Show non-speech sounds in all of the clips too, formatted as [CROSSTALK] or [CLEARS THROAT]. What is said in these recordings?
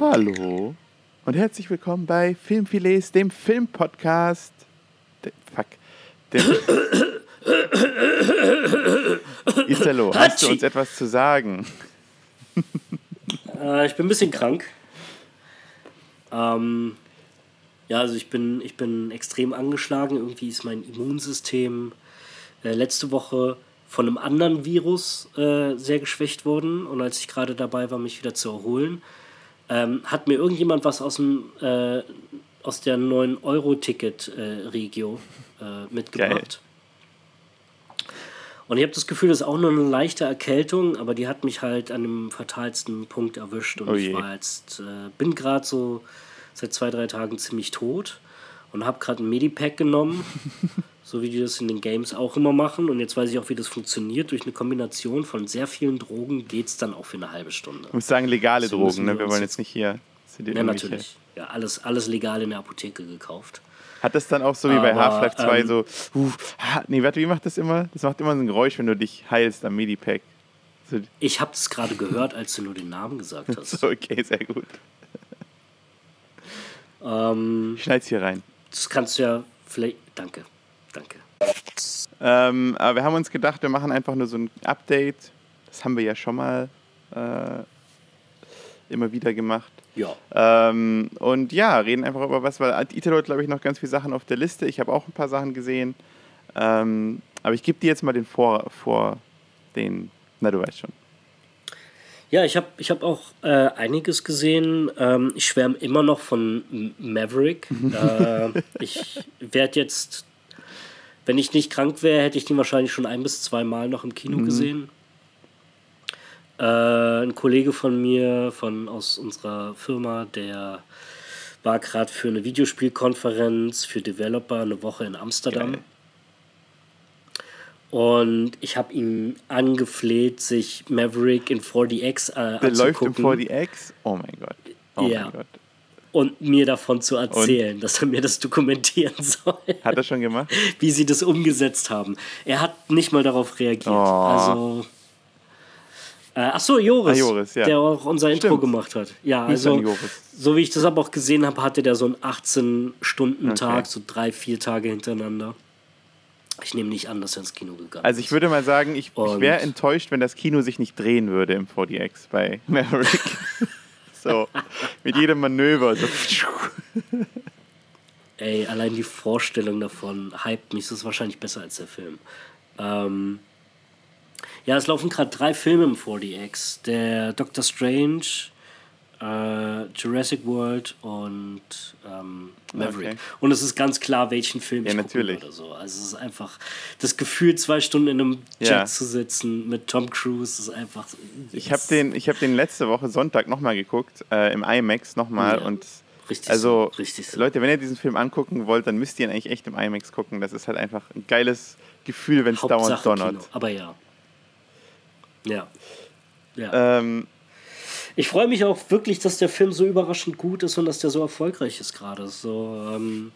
Hallo und herzlich willkommen bei Filmfilets, dem Filmpodcast. De, fuck. Der, Italo, hast du uns etwas zu sagen? Äh, ich bin ein bisschen krank. Ähm, ja, also ich bin, ich bin extrem angeschlagen. Irgendwie ist mein Immunsystem äh, letzte Woche von einem anderen Virus äh, sehr geschwächt worden. Und als ich gerade dabei war, mich wieder zu erholen, ähm, hat mir irgendjemand was aus dem äh, aus der 9-Euro-Ticket-Regio äh, mitgebracht. Geil. Und ich habe das Gefühl, das ist auch nur eine leichte Erkältung, aber die hat mich halt an dem fatalsten Punkt erwischt. Und oh ich war jetzt, äh, bin gerade so seit zwei, drei Tagen ziemlich tot und habe gerade ein Medipack genommen, [LAUGHS] so wie die das in den Games auch immer machen. Und jetzt weiß ich auch, wie das funktioniert. Durch eine Kombination von sehr vielen Drogen geht es dann auch für eine halbe Stunde. Ich muss sagen, legale so Drogen, ne? wir wollen jetzt nicht hier. Ja, natürlich. Ja, alles, alles legal in der Apotheke gekauft. Hat das dann auch so wie bei Half-Life 2 ähm, so, uh, nee, warte, wie macht das immer? Das macht immer so ein Geräusch, wenn du dich heilst am Medipack. So. Ich habe es gerade gehört, als du nur den Namen gesagt [LAUGHS] hast. okay, sehr gut. Ähm, ich schneid's hier rein. Das kannst du ja vielleicht. Danke, danke. Ähm, aber wir haben uns gedacht, wir machen einfach nur so ein Update. Das haben wir ja schon mal äh, immer wieder gemacht. Ja. Ähm, und ja, reden einfach über was, weil Italo hat, glaube ich, noch ganz viele Sachen auf der Liste. Ich habe auch ein paar Sachen gesehen. Ähm, aber ich gebe dir jetzt mal den vor, vor den, na, du weißt schon. Ja, ich habe ich hab auch äh, einiges gesehen. Ähm, ich schwärme immer noch von Maverick. äh, ich werde jetzt, wenn ich nicht krank wäre, hätte ich den wahrscheinlich schon ein bis zwei Mal noch im Kino mhm. gesehen. Äh, ein Kollege von mir von, aus unserer Firma, der war gerade für eine Videospielkonferenz für Developer eine Woche in Amsterdam. Geil. Und ich habe ihn angefleht, sich Maverick in 4DX äh, Der läuft in 4DX? Oh mein Gott. Oh ja. Mein Gott. Und mir davon zu erzählen, Und? dass er mir das dokumentieren [LAUGHS] soll. Hat er schon gemacht? Wie sie das umgesetzt haben. Er hat nicht mal darauf reagiert. Oh. Also. Äh, ach so, Joris, ah, Joris ja. der auch unser Stimmt. Intro gemacht hat. Ja, also so wie ich das aber auch gesehen habe, hatte der so einen 18-Stunden-Tag, okay. so drei, vier Tage hintereinander. Ich nehme nicht an, dass er ins Kino gegangen ist. Also ich würde mal sagen, ich, ich wäre enttäuscht, wenn das Kino sich nicht drehen würde im 4DX bei Maverick. [LAUGHS] so, mit jedem Manöver. So. Ey, allein die Vorstellung davon hypt mich. Das ist wahrscheinlich besser als der Film. Ähm, ja, es laufen gerade drei Filme im 4DX. Der Doctor Strange, äh, Jurassic World und ähm, Maverick. Okay. Und es ist ganz klar, welchen Film ja, ich natürlich. oder so. Also es ist einfach das Gefühl, zwei Stunden in einem Jet ja. zu sitzen mit Tom Cruise, ist einfach. Ich habe den, hab den letzte Woche Sonntag nochmal geguckt, äh, im IMAX nochmal ja. und Richtig also, so, richtig so. Leute, wenn ihr diesen Film angucken wollt, dann müsst ihr ihn eigentlich echt im IMAX gucken. Das ist halt einfach ein geiles Gefühl, wenn es dauernd donnert. Kino. Aber ja. Ja. ja. Ähm, ich freue mich auch wirklich, dass der Film so überraschend gut ist und dass der so erfolgreich ist gerade. So, ähm,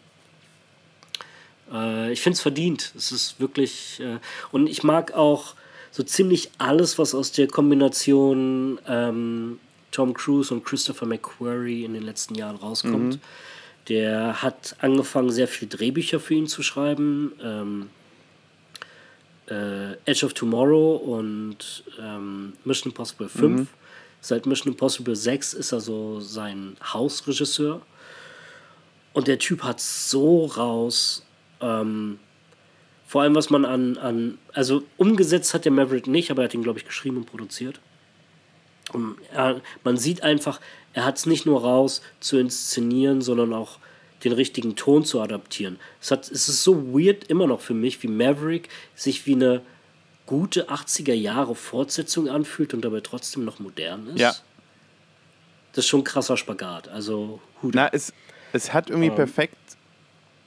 äh, ich finde es verdient. Es ist wirklich. Äh, und ich mag auch so ziemlich alles, was aus der Kombination ähm, Tom Cruise und Christopher McQuarrie in den letzten Jahren rauskommt. Mhm. Der hat angefangen, sehr viele Drehbücher für ihn zu schreiben. Ähm, äh, Edge of Tomorrow und ähm, Mission Impossible 5. Mhm. Seit Mission Impossible 6 ist er so sein Hausregisseur. Und der Typ hat so raus. Ähm, vor allem, was man an, an. Also umgesetzt hat der Maverick nicht, aber er hat ihn, glaube ich, geschrieben und produziert. Und er, man sieht einfach, er hat es nicht nur raus zu inszenieren, sondern auch den richtigen Ton zu adaptieren. Es, hat, es ist so weird immer noch für mich, wie Maverick sich wie eine gute 80er Jahre Fortsetzung anfühlt und dabei trotzdem noch modern ist. Ja. Das ist schon ein krasser Spagat. Also, Hut. Na, es, es hat irgendwie ähm, perfekt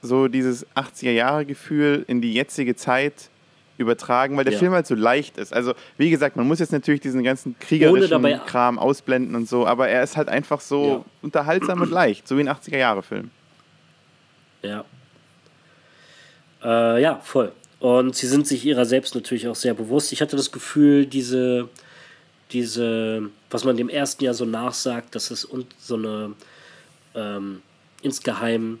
so dieses 80er Jahre Gefühl in die jetzige Zeit übertragen, weil der ja. Film halt so leicht ist. Also, wie gesagt, man muss jetzt natürlich diesen ganzen kriegerischen Kram ausblenden und so, aber er ist halt einfach so ja. unterhaltsam und leicht, so wie ein 80er Jahre Film. Ja. Äh, ja, voll. Und sie sind sich ihrer selbst natürlich auch sehr bewusst. Ich hatte das Gefühl, diese, diese, was man dem ersten Jahr so nachsagt, dass es so eine ähm, insgeheim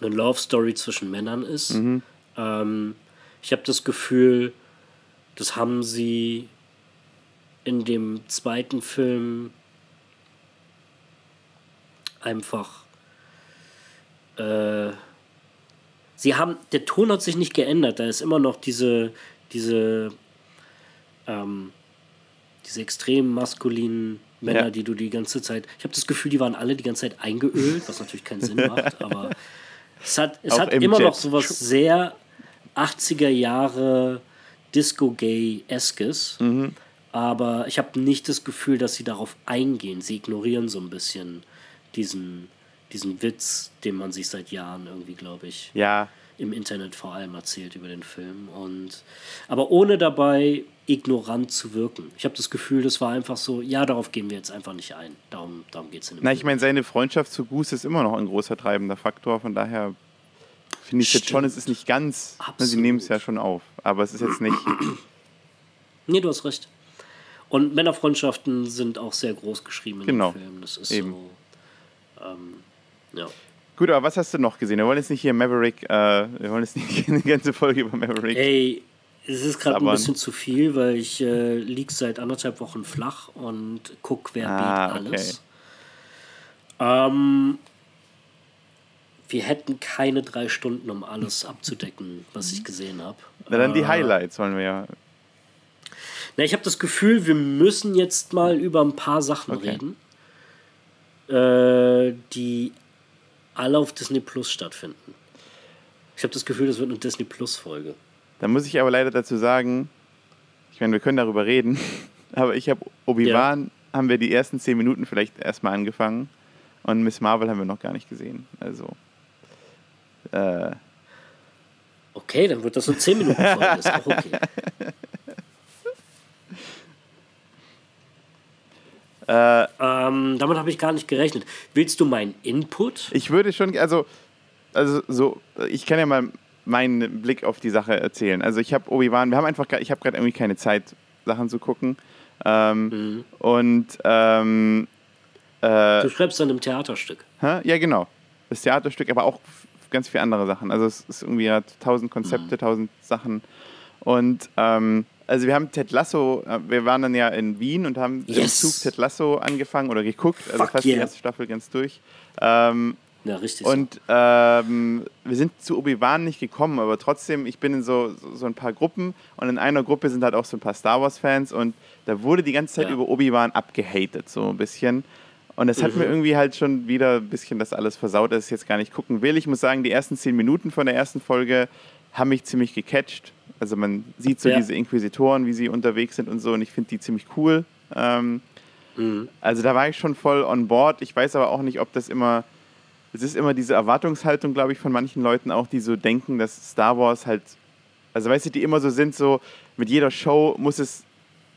eine Love Story zwischen Männern ist. Mhm. Ähm, ich habe das Gefühl, das haben sie in dem zweiten Film einfach. Äh, sie haben. Der Ton hat sich nicht geändert. Da ist immer noch diese. diese. Ähm, diese extrem maskulinen Männer, ja. die du die ganze Zeit. Ich habe das Gefühl, die waren alle die ganze Zeit eingeölt, was natürlich keinen Sinn macht, [LAUGHS] aber es hat, es hat immer noch sowas sehr 80er Jahre Disco-Gay-eskes. Mhm. Aber ich habe nicht das Gefühl, dass sie darauf eingehen. Sie ignorieren so ein bisschen diesen, diesen Witz, den man sich seit Jahren irgendwie, glaube ich, ja. im Internet vor allem erzählt über den Film. Und, aber ohne dabei ignorant zu wirken. Ich habe das Gefühl, das war einfach so, ja, darauf gehen wir jetzt einfach nicht ein. Darum, darum geht es in dem Na, Film. ich meine, seine Freundschaft zu Goose ist immer noch ein großer treibender Faktor. Von daher finde ich jetzt schon, es ist nicht ganz, Absolut. Ne, sie nehmen es ja schon auf, aber es ist jetzt nicht. [CLEARS THROAT] nee, du hast recht. Und Männerfreundschaften sind auch sehr groß geschrieben in genau. dem Film. Das ist Eben. so. Ähm, ja. Gut, aber was hast du noch gesehen? Wir wollen jetzt nicht hier Maverick, äh, wir wollen jetzt nicht [LAUGHS] eine ganze Folge über Maverick. Ey, es ist gerade ein bisschen zu viel, weil ich äh, liege seit anderthalb Wochen flach und gucke wer ah, alles. Okay. Ähm, wir hätten keine drei Stunden, um alles abzudecken, was ich gesehen habe. Na dann die äh, Highlights wollen wir ja. Na, ich habe das Gefühl, wir müssen jetzt mal über ein paar Sachen okay. reden, äh, die alle auf Disney Plus stattfinden. Ich habe das Gefühl, das wird eine Disney Plus Folge. Da muss ich aber leider dazu sagen, ich meine, wir können darüber reden, [LAUGHS] aber ich habe Obi-Wan, ja. haben wir die ersten zehn Minuten vielleicht erstmal angefangen und Miss Marvel haben wir noch gar nicht gesehen. Also äh, okay, dann wird das so 10 Minuten Folge. ist auch okay. [LAUGHS] Äh, ähm, damit habe ich gar nicht gerechnet. Willst du meinen Input? Ich würde schon, also, also so, ich kann ja mal meinen Blick auf die Sache erzählen. Also ich habe Obi-Wan, wir haben einfach, ich habe gerade irgendwie keine Zeit, Sachen zu gucken. Ähm, mhm. Und ähm, äh, du schreibst dann im Theaterstück. Hä? Ja, genau. Das Theaterstück, aber auch ganz viele andere Sachen. Also es ist irgendwie hat tausend Konzepte, mhm. tausend Sachen. Und ähm, also wir haben Ted Lasso, äh, wir waren dann ja in Wien und haben yes. im Zug Ted Lasso angefangen oder geguckt, also Fuck fast yeah. die erste Staffel ganz durch. Ähm, ja, richtig. Und ähm, wir sind zu Obi-Wan nicht gekommen, aber trotzdem, ich bin in so, so, so, ein paar Gruppen und in einer Gruppe sind halt auch so ein paar Star Wars-Fans und da wurde die ganze Zeit ja. über Obi-Wan abgehatet, so ein bisschen. Und es hat mhm. mir irgendwie halt schon wieder ein bisschen das alles versaut, dass ich jetzt gar nicht gucken will. Ich muss sagen, die ersten zehn Minuten von der ersten Folge haben mich ziemlich gecatcht. Also man sieht so ja. diese Inquisitoren, wie sie unterwegs sind und so, und ich finde die ziemlich cool. Ähm, mhm. Also da war ich schon voll on board. Ich weiß aber auch nicht, ob das immer. Es ist immer diese Erwartungshaltung, glaube ich, von manchen Leuten auch, die so denken, dass Star Wars halt. Also weißt du, die immer so sind, so mit jeder Show muss es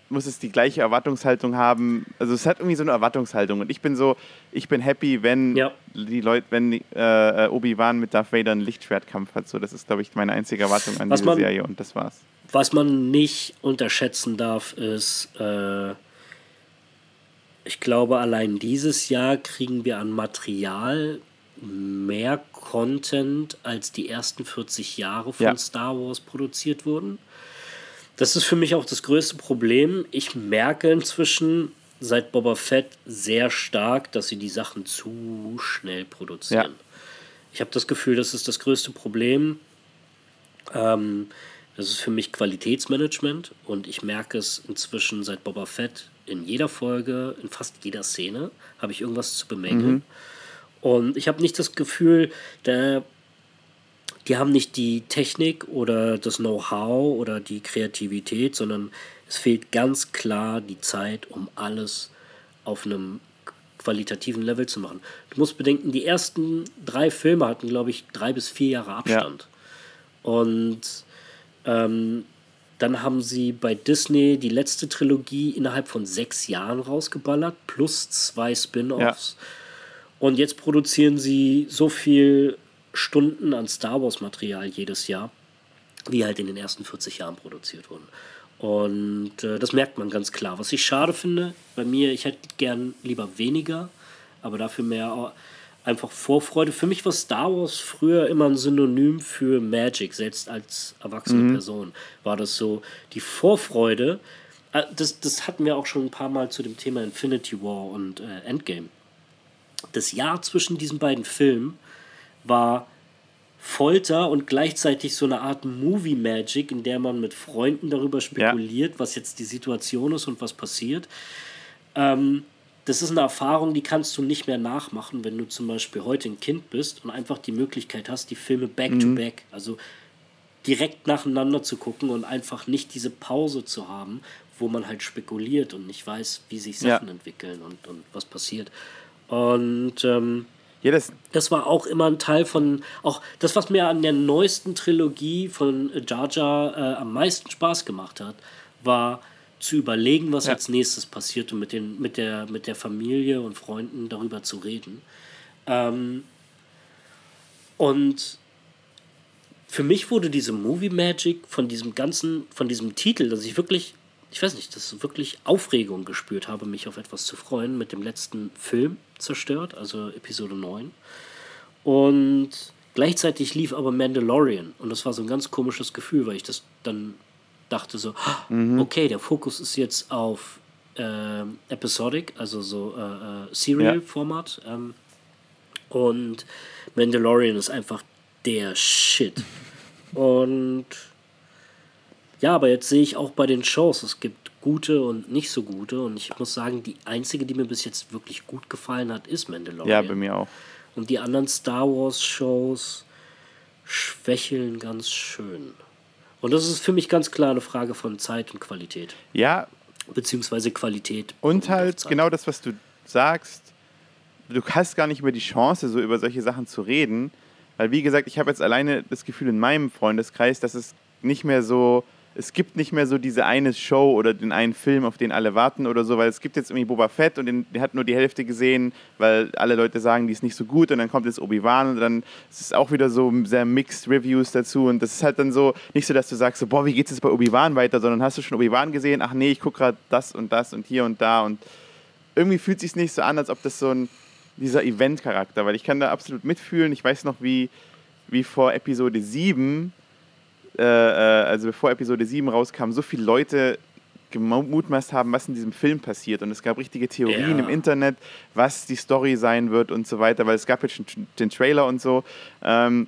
muss es die gleiche Erwartungshaltung haben. Also es hat irgendwie so eine Erwartungshaltung. Und ich bin so, ich bin happy, wenn ja. die Leute, wenn äh, Obi-Wan mit Darth Vader einen Lichtschwertkampf hat. So, das ist, glaube ich, meine einzige Erwartung an was diese man, Serie und das war's. Was man nicht unterschätzen darf, ist, äh, ich glaube, allein dieses Jahr kriegen wir an Material mehr Content, als die ersten 40 Jahre von ja. Star Wars produziert wurden. Das ist für mich auch das größte Problem. Ich merke inzwischen seit Boba Fett sehr stark, dass sie die Sachen zu schnell produzieren. Ja. Ich habe das Gefühl, das ist das größte Problem. Ähm, das ist für mich Qualitätsmanagement und ich merke es inzwischen seit Boba Fett in jeder Folge, in fast jeder Szene, habe ich irgendwas zu bemängeln. Mhm. Und ich habe nicht das Gefühl, der die haben nicht die Technik oder das Know-how oder die Kreativität, sondern es fehlt ganz klar die Zeit, um alles auf einem qualitativen Level zu machen. Du musst bedenken, die ersten drei Filme hatten, glaube ich, drei bis vier Jahre Abstand. Ja. Und ähm, dann haben sie bei Disney die letzte Trilogie innerhalb von sechs Jahren rausgeballert, plus zwei Spin-offs. Ja. Und jetzt produzieren sie so viel Stunden an Star Wars-Material jedes Jahr, wie halt in den ersten 40 Jahren produziert wurden. Und äh, das merkt man ganz klar. Was ich schade finde, bei mir, ich hätte gern lieber weniger, aber dafür mehr einfach Vorfreude. Für mich war Star Wars früher immer ein Synonym für Magic, selbst als erwachsene mhm. Person war das so die Vorfreude. Äh, das, das hatten wir auch schon ein paar Mal zu dem Thema Infinity War und äh, Endgame. Das Jahr zwischen diesen beiden Filmen war Folter und gleichzeitig so eine Art Movie Magic, in der man mit Freunden darüber spekuliert, ja. was jetzt die Situation ist und was passiert. Ähm, das ist eine Erfahrung, die kannst du nicht mehr nachmachen, wenn du zum Beispiel heute ein Kind bist und einfach die Möglichkeit hast, die Filme back mhm. to back, also direkt nacheinander zu gucken und einfach nicht diese Pause zu haben, wo man halt spekuliert und nicht weiß, wie sich Sachen ja. entwickeln und, und was passiert. Und ähm, ja, das, das war auch immer ein Teil von, auch das, was mir an der neuesten Trilogie von Jar Jar äh, am meisten Spaß gemacht hat, war zu überlegen, was ja. als nächstes passiert und mit, den, mit, der, mit der Familie und Freunden darüber zu reden. Ähm, und für mich wurde diese Movie Magic von diesem ganzen, von diesem Titel, dass ich wirklich, ich weiß nicht, dass ich wirklich Aufregung gespürt habe, mich auf etwas zu freuen, mit dem letzten Film zerstört, also Episode 9. Und gleichzeitig lief aber Mandalorian und das war so ein ganz komisches Gefühl, weil ich das dann dachte so, mhm. okay, der Fokus ist jetzt auf äh, Episodic, also so äh, äh, Serial-Format. Ja. Ähm, und Mandalorian ist einfach der Shit. [LAUGHS] Und ja, aber jetzt sehe ich auch bei den Shows, es gibt gute und nicht so gute. Und ich muss sagen, die einzige, die mir bis jetzt wirklich gut gefallen hat, ist Mandalorian. Ja, bei mir auch. Und die anderen Star Wars-Shows schwächeln ganz schön. Und das ist für mich ganz klar eine Frage von Zeit und Qualität. Ja. Beziehungsweise Qualität. Und halt genau das, was du sagst. Du hast gar nicht mehr die Chance, so über solche Sachen zu reden. Weil, wie gesagt, ich habe jetzt alleine das Gefühl in meinem Freundeskreis, dass es nicht mehr so es gibt nicht mehr so diese eine Show oder den einen Film, auf den alle warten oder so, weil es gibt jetzt irgendwie Boba Fett und den, der hat nur die Hälfte gesehen, weil alle Leute sagen, die ist nicht so gut und dann kommt jetzt Obi-Wan und dann ist es auch wieder so sehr mixed Reviews dazu und das ist halt dann so, nicht so, dass du sagst, so, boah, wie geht es jetzt bei Obi-Wan weiter, sondern hast du schon Obi-Wan gesehen? Ach nee, ich gucke gerade das und das und hier und da und irgendwie fühlt sich nicht so an, als ob das so ein, dieser Event-Charakter, weil ich kann da absolut mitfühlen. Ich weiß noch, wie, wie vor Episode 7 äh, äh, also bevor Episode 7 rauskam, so viele Leute gemutmaßt haben, was in diesem Film passiert. Und es gab richtige Theorien ja. im Internet, was die Story sein wird und so weiter, weil es gab jetzt schon den Trailer und so. Ähm,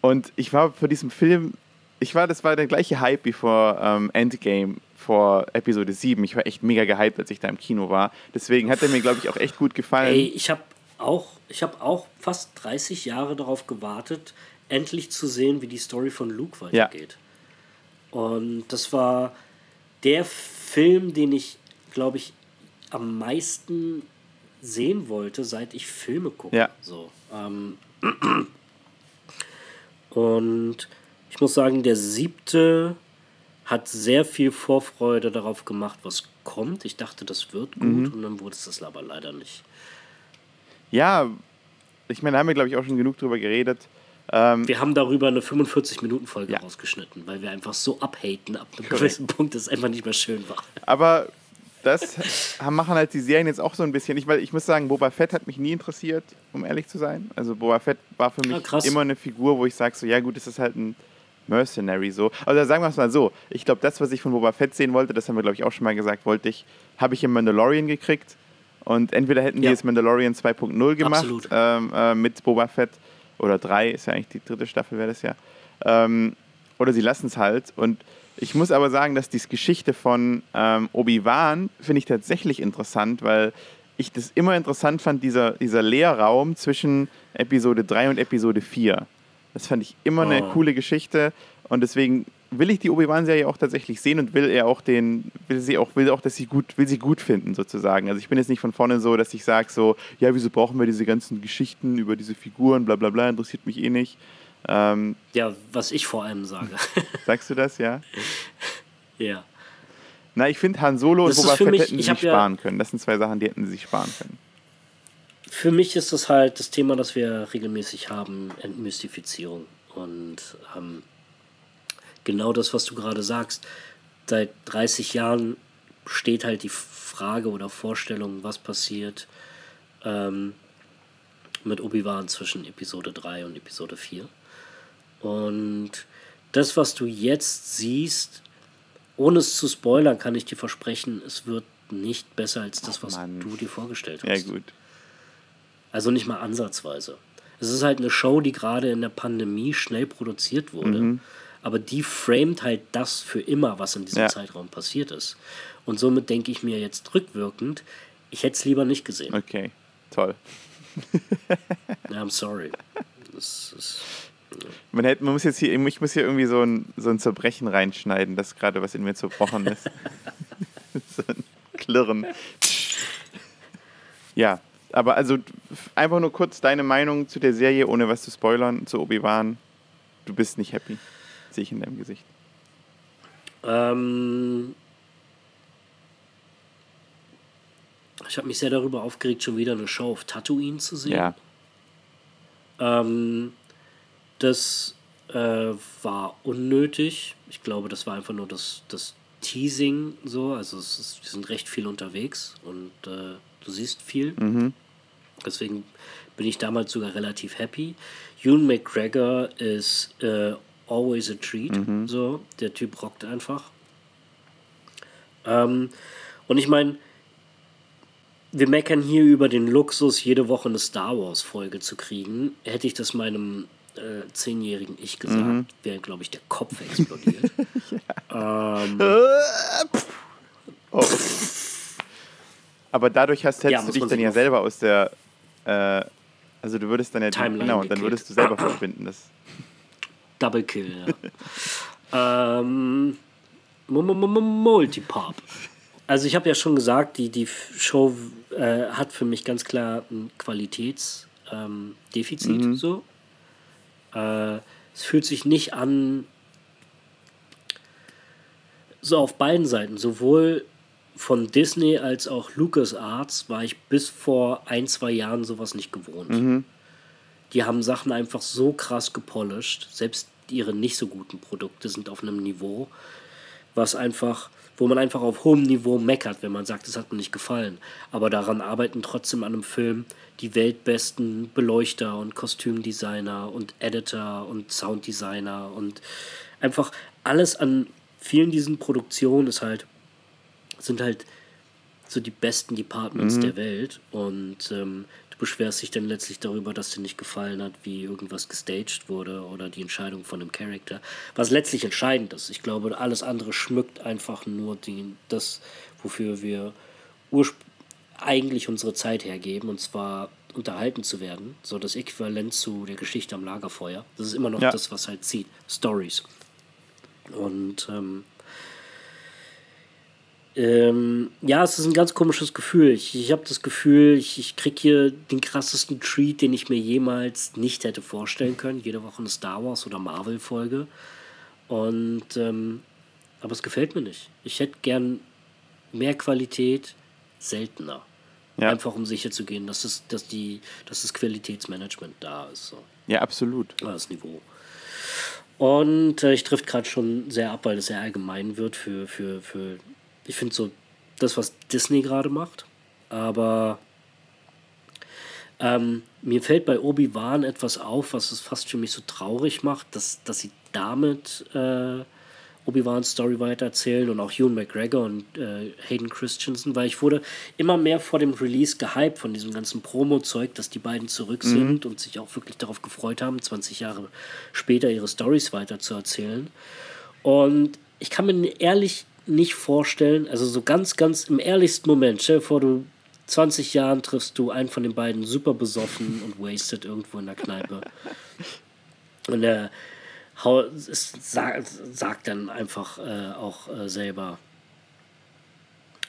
und ich war für diesen Film, ich war, das war der gleiche Hype wie vor ähm, Endgame, vor Episode 7. Ich war echt mega gehypt, als ich da im Kino war. Deswegen hat er mir, glaube ich, auch echt gut gefallen. Ey, ich habe auch, hab auch fast 30 Jahre darauf gewartet, endlich zu sehen, wie die Story von Luke weitergeht. Ja. Und das war der Film, den ich, glaube ich, am meisten sehen wollte, seit ich Filme gucke. Ja. So, ähm, [CLEARS THROAT] und ich muss sagen, der siebte hat sehr viel Vorfreude darauf gemacht, was kommt. Ich dachte, das wird gut mhm. und dann wurde es das aber leider nicht. Ja, ich meine, da haben wir, glaube ich, auch schon genug drüber geredet. Ähm, wir haben darüber eine 45-Minuten-Folge ja. rausgeschnitten, weil wir einfach so abhaten ab einem gewissen Punkt, dass es einfach nicht mehr schön war. Aber das [LAUGHS] machen halt die Serien jetzt auch so ein bisschen. Ich, weil ich muss sagen, Boba Fett hat mich nie interessiert, um ehrlich zu sein. Also Boba Fett war für mich ja, immer eine Figur, wo ich sage, so ja gut, das ist halt ein Mercenary so. Also sagen wir es mal so. Ich glaube, das, was ich von Boba Fett sehen wollte, das haben wir, glaube ich, auch schon mal gesagt, wollte ich, habe ich im Mandalorian gekriegt. Und entweder hätten ja. die jetzt Mandalorian 2.0 gemacht ähm, äh, mit Boba Fett oder drei, ist ja eigentlich die dritte Staffel, wäre das ja. Ähm, oder sie lassen es halt. Und ich muss aber sagen, dass die Geschichte von ähm, Obi-Wan finde ich tatsächlich interessant, weil ich das immer interessant fand, dieser, dieser Leerraum zwischen Episode 3 und Episode 4. Das fand ich immer eine oh. coole Geschichte und deswegen will ich die Obi-Wan-Serie auch tatsächlich sehen und will er auch den, will sie auch, will auch, dass sie gut, will sie gut finden, sozusagen. Also ich bin jetzt nicht von vorne so, dass ich sage so, ja, wieso brauchen wir diese ganzen Geschichten über diese Figuren, bla bla bla, interessiert mich eh nicht. Ähm, ja, was ich vor allem sage. [LAUGHS] Sagst du das, ja? ja. Na, ich finde Han Solo das und Boba Fett mich, hätten sie sich sparen ja, können. Das sind zwei Sachen, die hätten sie sich sparen können. für mich ist das halt das Thema, das wir regelmäßig haben, Entmystifizierung. Und ähm, genau das, was du gerade sagst, seit 30 Jahren steht halt die Frage oder Vorstellung, was passiert ähm, mit Obi-Wan zwischen Episode 3 und Episode 4. Und das, was du jetzt siehst, ohne es zu spoilern, kann ich dir versprechen, es wird nicht besser als das, was Mann. du dir vorgestellt hast. Ja, gut. Also nicht mal ansatzweise. Es ist halt eine Show, die gerade in der Pandemie schnell produziert wurde. Mhm. Aber die framet halt das für immer, was in diesem ja. Zeitraum passiert ist. Und somit denke ich mir jetzt rückwirkend, ich hätte es lieber nicht gesehen. Okay, toll. [LAUGHS] I'm sorry. Das ist, ja. man, hätte, man muss jetzt hier, ich muss hier irgendwie so ein, so ein Zerbrechen reinschneiden, das gerade was in mir zerbrochen ist. [LAUGHS] so ein Klirren. ja, aber also einfach nur kurz deine Meinung zu der Serie, ohne was zu spoilern, zu Obi-Wan. Du bist nicht happy, sehe ich in deinem Gesicht. Ähm, ich habe mich sehr darüber aufgeregt, schon wieder eine Show auf Tatooine zu sehen. Ja. Ähm, das äh, war unnötig. Ich glaube, das war einfach nur das, das Teasing so. Also es ist, wir sind recht viel unterwegs und äh, du siehst viel. Mhm. Deswegen bin ich damals sogar relativ happy. Ewan McGregor ist äh, always a treat. Mhm. So, der Typ rockt einfach. Ähm, und ich meine, wir meckern hier über den Luxus, jede Woche eine Star Wars-Folge zu kriegen. Hätte ich das meinem äh, zehnjährigen Ich gesagt, mhm. wäre, glaube ich, der Kopf explodiert. [LAUGHS] ähm, oh. Aber dadurch hast, hättest ja, du dich dann ja selber aus der. Äh, also, du würdest dann ja. Timeline genau, dann würdest du selber [CLEARS THROAT] verschwinden. Das. Double Kill, ja. [LAUGHS] ähm, Multipop. Also ich habe ja schon gesagt, die, die Show äh, hat für mich ganz klar ein Qualitätsdefizit. Ähm, mhm. so. Äh, es fühlt sich nicht an, so auf beiden Seiten, sowohl von Disney als auch LucasArts war ich bis vor ein, zwei Jahren sowas nicht gewohnt. Mhm. Die haben Sachen einfach so krass gepolished. Selbst ihre nicht so guten Produkte sind auf einem Niveau, was einfach wo man einfach auf hohem Niveau meckert, wenn man sagt, es hat mir nicht gefallen. Aber daran arbeiten trotzdem an einem Film die weltbesten Beleuchter und Kostümdesigner und Editor und Sounddesigner und einfach alles an vielen diesen Produktionen ist halt, sind halt so die besten Departments mhm. der Welt und ähm, beschwerst dich dann letztlich darüber, dass dir nicht gefallen hat, wie irgendwas gestaged wurde oder die Entscheidung von einem Charakter. Was letztlich entscheidend ist. Ich glaube, alles andere schmückt einfach nur die, das, wofür wir eigentlich unsere Zeit hergeben, und zwar unterhalten zu werden. So das Äquivalent zu der Geschichte am Lagerfeuer. Das ist immer noch ja. das, was halt zieht. Stories. Und ähm, ähm, ja, es ist ein ganz komisches Gefühl. Ich, ich habe das Gefühl, ich, ich kriege hier den krassesten Treat, den ich mir jemals nicht hätte vorstellen können. Jede Woche eine Star Wars oder Marvel-Folge. Und ähm, aber es gefällt mir nicht. Ich hätte gern mehr Qualität, seltener. Ja. Einfach um sicher zu gehen, dass, es, dass, die, dass das Qualitätsmanagement da ist. So. Ja, absolut. Das Niveau. Und äh, ich trifft gerade schon sehr ab, weil es sehr allgemein wird für, für, für ich finde so das, was Disney gerade macht. Aber ähm, mir fällt bei Obi-Wan etwas auf, was es fast für mich so traurig macht, dass, dass sie damit äh, Obi-Wans Story weitererzählen und auch Ewan McGregor und äh, Hayden Christensen, weil ich wurde immer mehr vor dem Release gehypt von diesem ganzen Promo-Zeug, dass die beiden zurück mhm. sind und sich auch wirklich darauf gefreut haben, 20 Jahre später ihre Stories weiterzuerzählen. Und ich kann mir ehrlich nicht vorstellen, also so ganz, ganz im ehrlichsten Moment, stell dir vor, du 20 Jahren triffst du einen von den beiden super besoffen und wasted irgendwo in der Kneipe. [LAUGHS] Und er sagt, sagt dann einfach äh, auch äh, selber,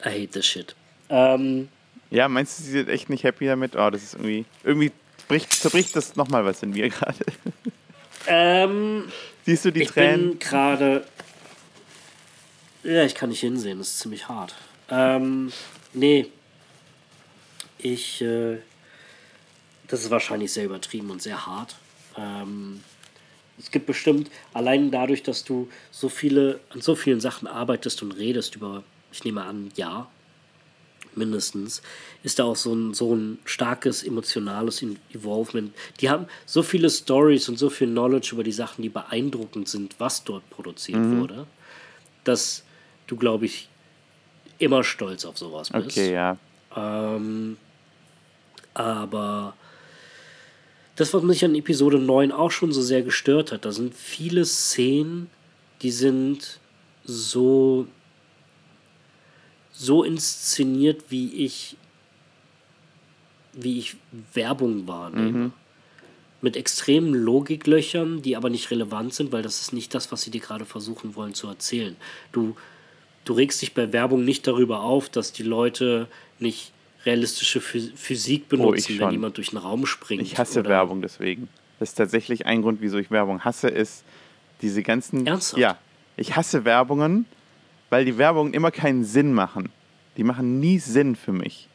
I hate this shit. Ähm, ja, meinst du, sie sind echt nicht happy damit? Oh, das ist irgendwie, irgendwie bricht, zerbricht das nochmal was in mir [LAUGHS] gerade. Ähm, Siehst du die ich Tränen? Ich bin gerade ja, ich kann nicht hinsehen, das ist ziemlich hart. Ähm, nee. Ich, äh, das ist wahrscheinlich sehr übertrieben und sehr hart. Ähm, es gibt bestimmt, allein dadurch, dass du so viele, an so vielen Sachen arbeitest und redest über, ich nehme an, ja, mindestens, ist da auch so ein, so ein starkes emotionales Involvement. Die haben so viele Stories und so viel Knowledge über die Sachen, die beeindruckend sind, was dort produziert mhm. wurde, dass du, glaube ich, immer stolz auf sowas bist. Okay, ja. Ähm, aber das, was mich an Episode 9 auch schon so sehr gestört hat, da sind viele Szenen, die sind so so inszeniert, wie ich wie ich Werbung wahrnehme. Mhm. Mit extremen Logiklöchern, die aber nicht relevant sind, weil das ist nicht das, was sie dir gerade versuchen wollen zu erzählen. Du, du regst dich bei Werbung nicht darüber auf, dass die Leute nicht realistische Physik oh, benutzen, oh, wenn jemand durch einen Raum springt. Ich hasse oder Werbung deswegen. Das ist tatsächlich ein Grund, wieso ich Werbung hasse, ist diese ganzen. Ernsthaft? Ja. Ich hasse Werbungen, weil die Werbungen immer keinen Sinn machen. Die machen nie Sinn für mich.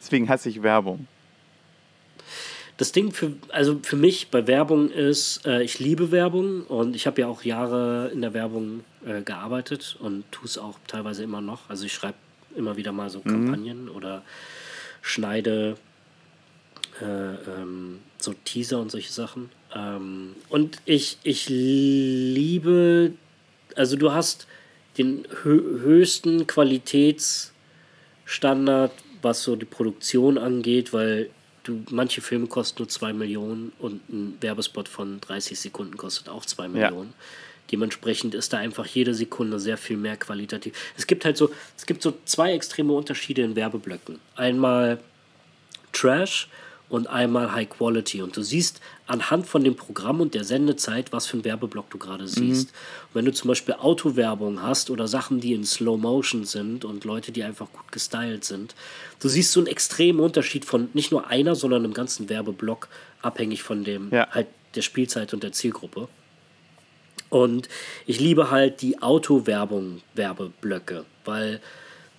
Deswegen hasse ich Werbung. Das Ding für, also für mich bei Werbung ist, äh, ich liebe Werbung und ich habe ja auch Jahre in der Werbung äh, gearbeitet und tue es auch teilweise immer noch. Also ich schreibe immer wieder mal so mhm. Kampagnen oder schneide äh, ähm, so Teaser und solche Sachen. Ähm, und ich, ich liebe, also du hast den hö höchsten Qualitätsstandard, was so die Produktion angeht, weil du manche Filme kosten nur 2 Millionen und ein Werbespot von 30 Sekunden kostet auch 2 Millionen. Ja. Dementsprechend ist da einfach jede Sekunde sehr viel mehr qualitativ. Es gibt halt so, es gibt so zwei extreme Unterschiede in Werbeblöcken. Einmal Trash und einmal High Quality. Und du siehst anhand von dem Programm und der Sendezeit, was für ein Werbeblock du gerade mhm. siehst. Mhm. wenn du zum Beispiel Autowerbung hast oder Sachen, die in Slow Motion sind und Leute, die einfach gut gestylt sind, du siehst so einen extremen Unterschied von nicht nur einer, sondern einem ganzen Werbeblock, abhängig von dem ja. halt der Spielzeit und der Zielgruppe. Und ich liebe halt die Autowerbung, Werbeblöcke, weil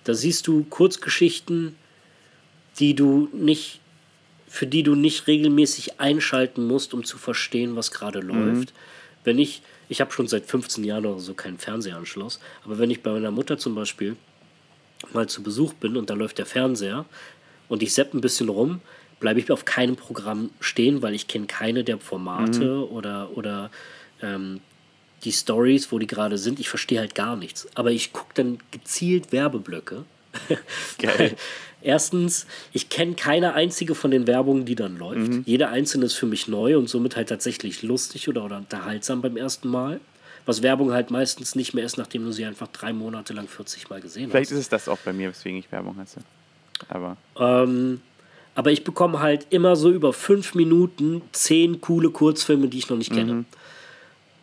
da siehst du Kurzgeschichten, die du nicht, für die du nicht regelmäßig einschalten musst, um zu verstehen, was gerade mhm. läuft. Wenn ich, ich habe schon seit 15 Jahren oder so keinen Fernsehanschluss, aber wenn ich bei meiner Mutter zum Beispiel mal zu Besuch bin und da läuft der Fernseher und ich sepp ein bisschen rum, bleibe ich auf keinem Programm stehen, weil ich kenne keine der Formate mhm. oder, oder ähm, die Stories, wo die gerade sind, ich verstehe halt gar nichts. Aber ich gucke dann gezielt Werbeblöcke. [LAUGHS] Geil. Erstens, ich kenne keine einzige von den Werbungen, die dann läuft. Mhm. Jede einzelne ist für mich neu und somit halt tatsächlich lustig oder, oder unterhaltsam beim ersten Mal. Was Werbung halt meistens nicht mehr ist, nachdem du sie einfach drei Monate lang 40 Mal gesehen Vielleicht hast. Vielleicht ist es das auch bei mir, weswegen ich Werbung hasse. Aber. Ähm, aber ich bekomme halt immer so über fünf Minuten zehn coole Kurzfilme, die ich noch nicht kenne. Mhm.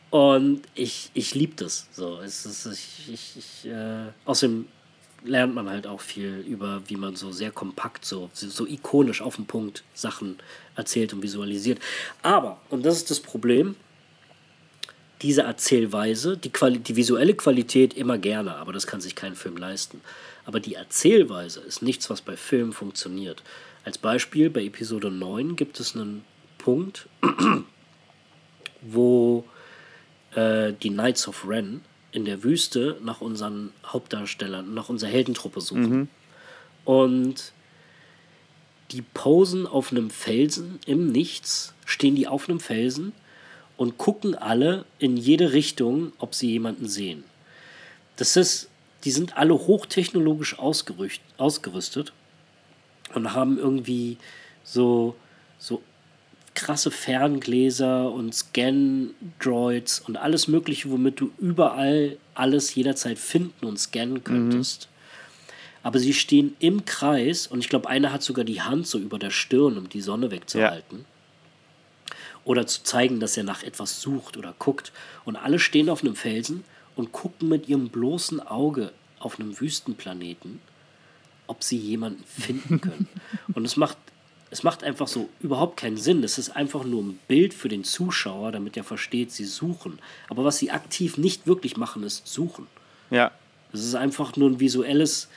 Und ich, ich liebe das. So, es ist, ich, ich, ich äh, außerdem lernt man halt auch viel über, wie man so sehr kompakt, so, so ikonisch auf den Punkt Sachen erzählt und visualisiert. Aber, und das ist das Problem, diese Erzählweise, die, Quali die visuelle Qualität immer gerne, aber das kann sich kein Film leisten. Aber die Erzählweise ist nichts, was bei Filmen funktioniert. Als Beispiel bei Episode 9 gibt es einen Punkt, [CLEARS THROAT] wo äh, die Knights of Ren in der Wüste nach unseren Hauptdarstellern, nach unserer Heldentruppe suchen. Mhm. Und die posen auf einem Felsen im Nichts, stehen die auf einem Felsen und gucken alle in jede Richtung, ob sie jemanden sehen. Das ist, die sind alle hochtechnologisch ausgerüstet und haben irgendwie so, so krasse Ferngläser und Scan-Droids und alles Mögliche, womit du überall alles jederzeit finden und scannen könntest. Mhm. Aber sie stehen im Kreis und ich glaube, einer hat sogar die Hand so über der Stirn, um die Sonne wegzuhalten. Ja. Oder zu zeigen, dass er nach etwas sucht oder guckt. Und alle stehen auf einem Felsen und gucken mit ihrem bloßen Auge auf einem Wüstenplaneten, ob sie jemanden finden können. [LAUGHS] und es macht es macht einfach so überhaupt keinen Sinn. Es ist einfach nur ein Bild für den Zuschauer, damit er versteht, sie suchen. Aber was sie aktiv nicht wirklich machen, ist suchen. Ja. Es ist einfach nur ein visuelles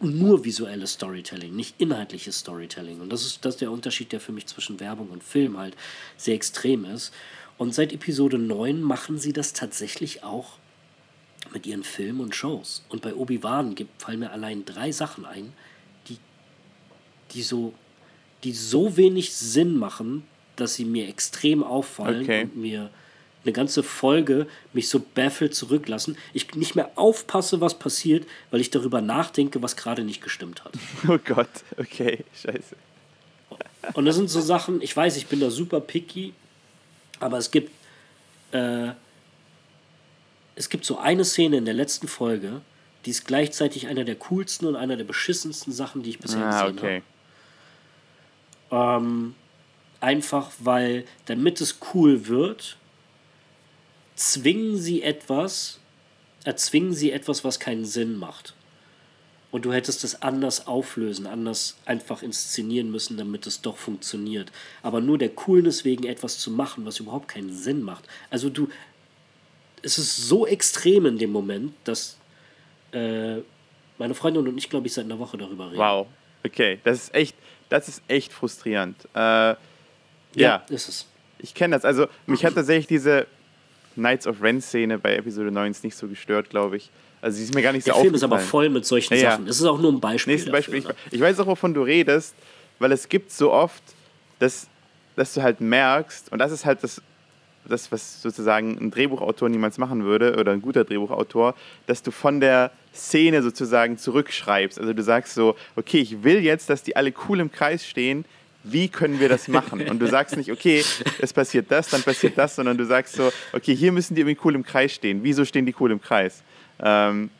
nur visuelles Storytelling, nicht inhaltliches Storytelling. Und das ist, das ist der Unterschied, der für mich zwischen Werbung und Film halt sehr extrem ist. Und seit Episode 9 machen sie das tatsächlich auch mit ihren Filmen und Shows. Und bei Obi-Wan fallen mir allein drei Sachen ein, die, so, die so wenig Sinn machen, dass sie mir extrem auffallen okay. und mir eine ganze Folge mich so baffelt zurücklassen. Ich nicht mehr aufpasse, was passiert, weil ich darüber nachdenke, was gerade nicht gestimmt hat. [LAUGHS] Oh Gott, okay, scheiße. Und das sind so Sachen, ich weiß, ich bin da super picky, aber es gibt, äh, es gibt so eine Szene in der letzten Folge, die ist gleichzeitig einer der coolsten und einer der beschissensten Sachen, die ich bisher ah, gesehen okay. habe. Ähm, einfach weil, damit es cool wird, zwingen sie etwas, erzwingen sie etwas, was keinen Sinn macht. Und du hättest es anders auflösen, anders einfach inszenieren müssen, damit es doch funktioniert. Aber nur der Coolness wegen etwas zu machen, was überhaupt keinen Sinn macht. Also du, es ist so extrem in dem Moment, dass äh, meine Freundin und ich, glaube ich, seit einer Woche darüber reden. Wow, okay, das ist echt, das ist echt frustrierend. Äh, ja, ja, ist es. Ich kenne das. Also mich hat tatsächlich diese Knights of Ren-Szene bei Episode 9 ist nicht so gestört, glaube ich. Also sie ist mir gar nicht so Der Film ist aber voll mit solchen ja, Sachen. Das ist auch nur ein Beispiel. Nächstes Beispiel. Dafür, ich, ich, weiß auch, wovon du redest, weil es gibt so oft, dass, dass du halt merkst, und das ist halt das, das, was sozusagen ein Drehbuchautor niemals machen würde, oder ein guter Drehbuchautor, dass du von der Szene sozusagen zurückschreibst. Also du sagst so, okay, ich will jetzt, dass die alle cool im Kreis stehen, wie können wir das machen? Und du sagst nicht, okay, es passiert das, dann passiert das, sondern du sagst so, okay, hier müssen die irgendwie cool im Kreis stehen. Wieso stehen die cool im Kreis? Ähm,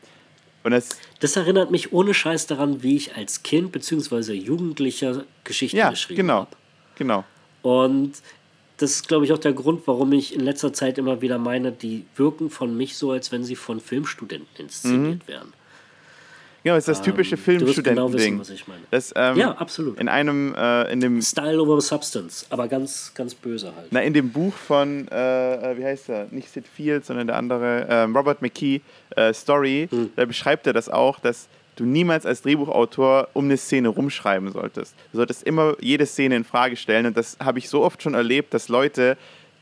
und das, das erinnert mich ohne Scheiß daran, wie ich als Kind bzw. Jugendlicher Geschichten ja, geschrieben genau, habe. Genau. Und das ist, glaube ich, auch der Grund, warum ich in letzter Zeit immer wieder meine, die wirken von mich so, als wenn sie von Filmstudenten inszeniert mhm. wären. Genau, das ist das typische ähm, Filmstudenten-Ding. Genau was ich meine. Das, ähm, ja, absolut. In einem, äh, in dem... Style over Substance, aber ganz, ganz böse halt. Na, in dem Buch von, äh, äh wie heißt er, nicht Sid Field, sondern der andere, äh, Robert McKee, äh, Story, hm. da beschreibt er das auch, dass du niemals als Drehbuchautor um eine Szene rumschreiben solltest. Du solltest immer jede Szene in Frage stellen und das habe ich so oft schon erlebt, dass Leute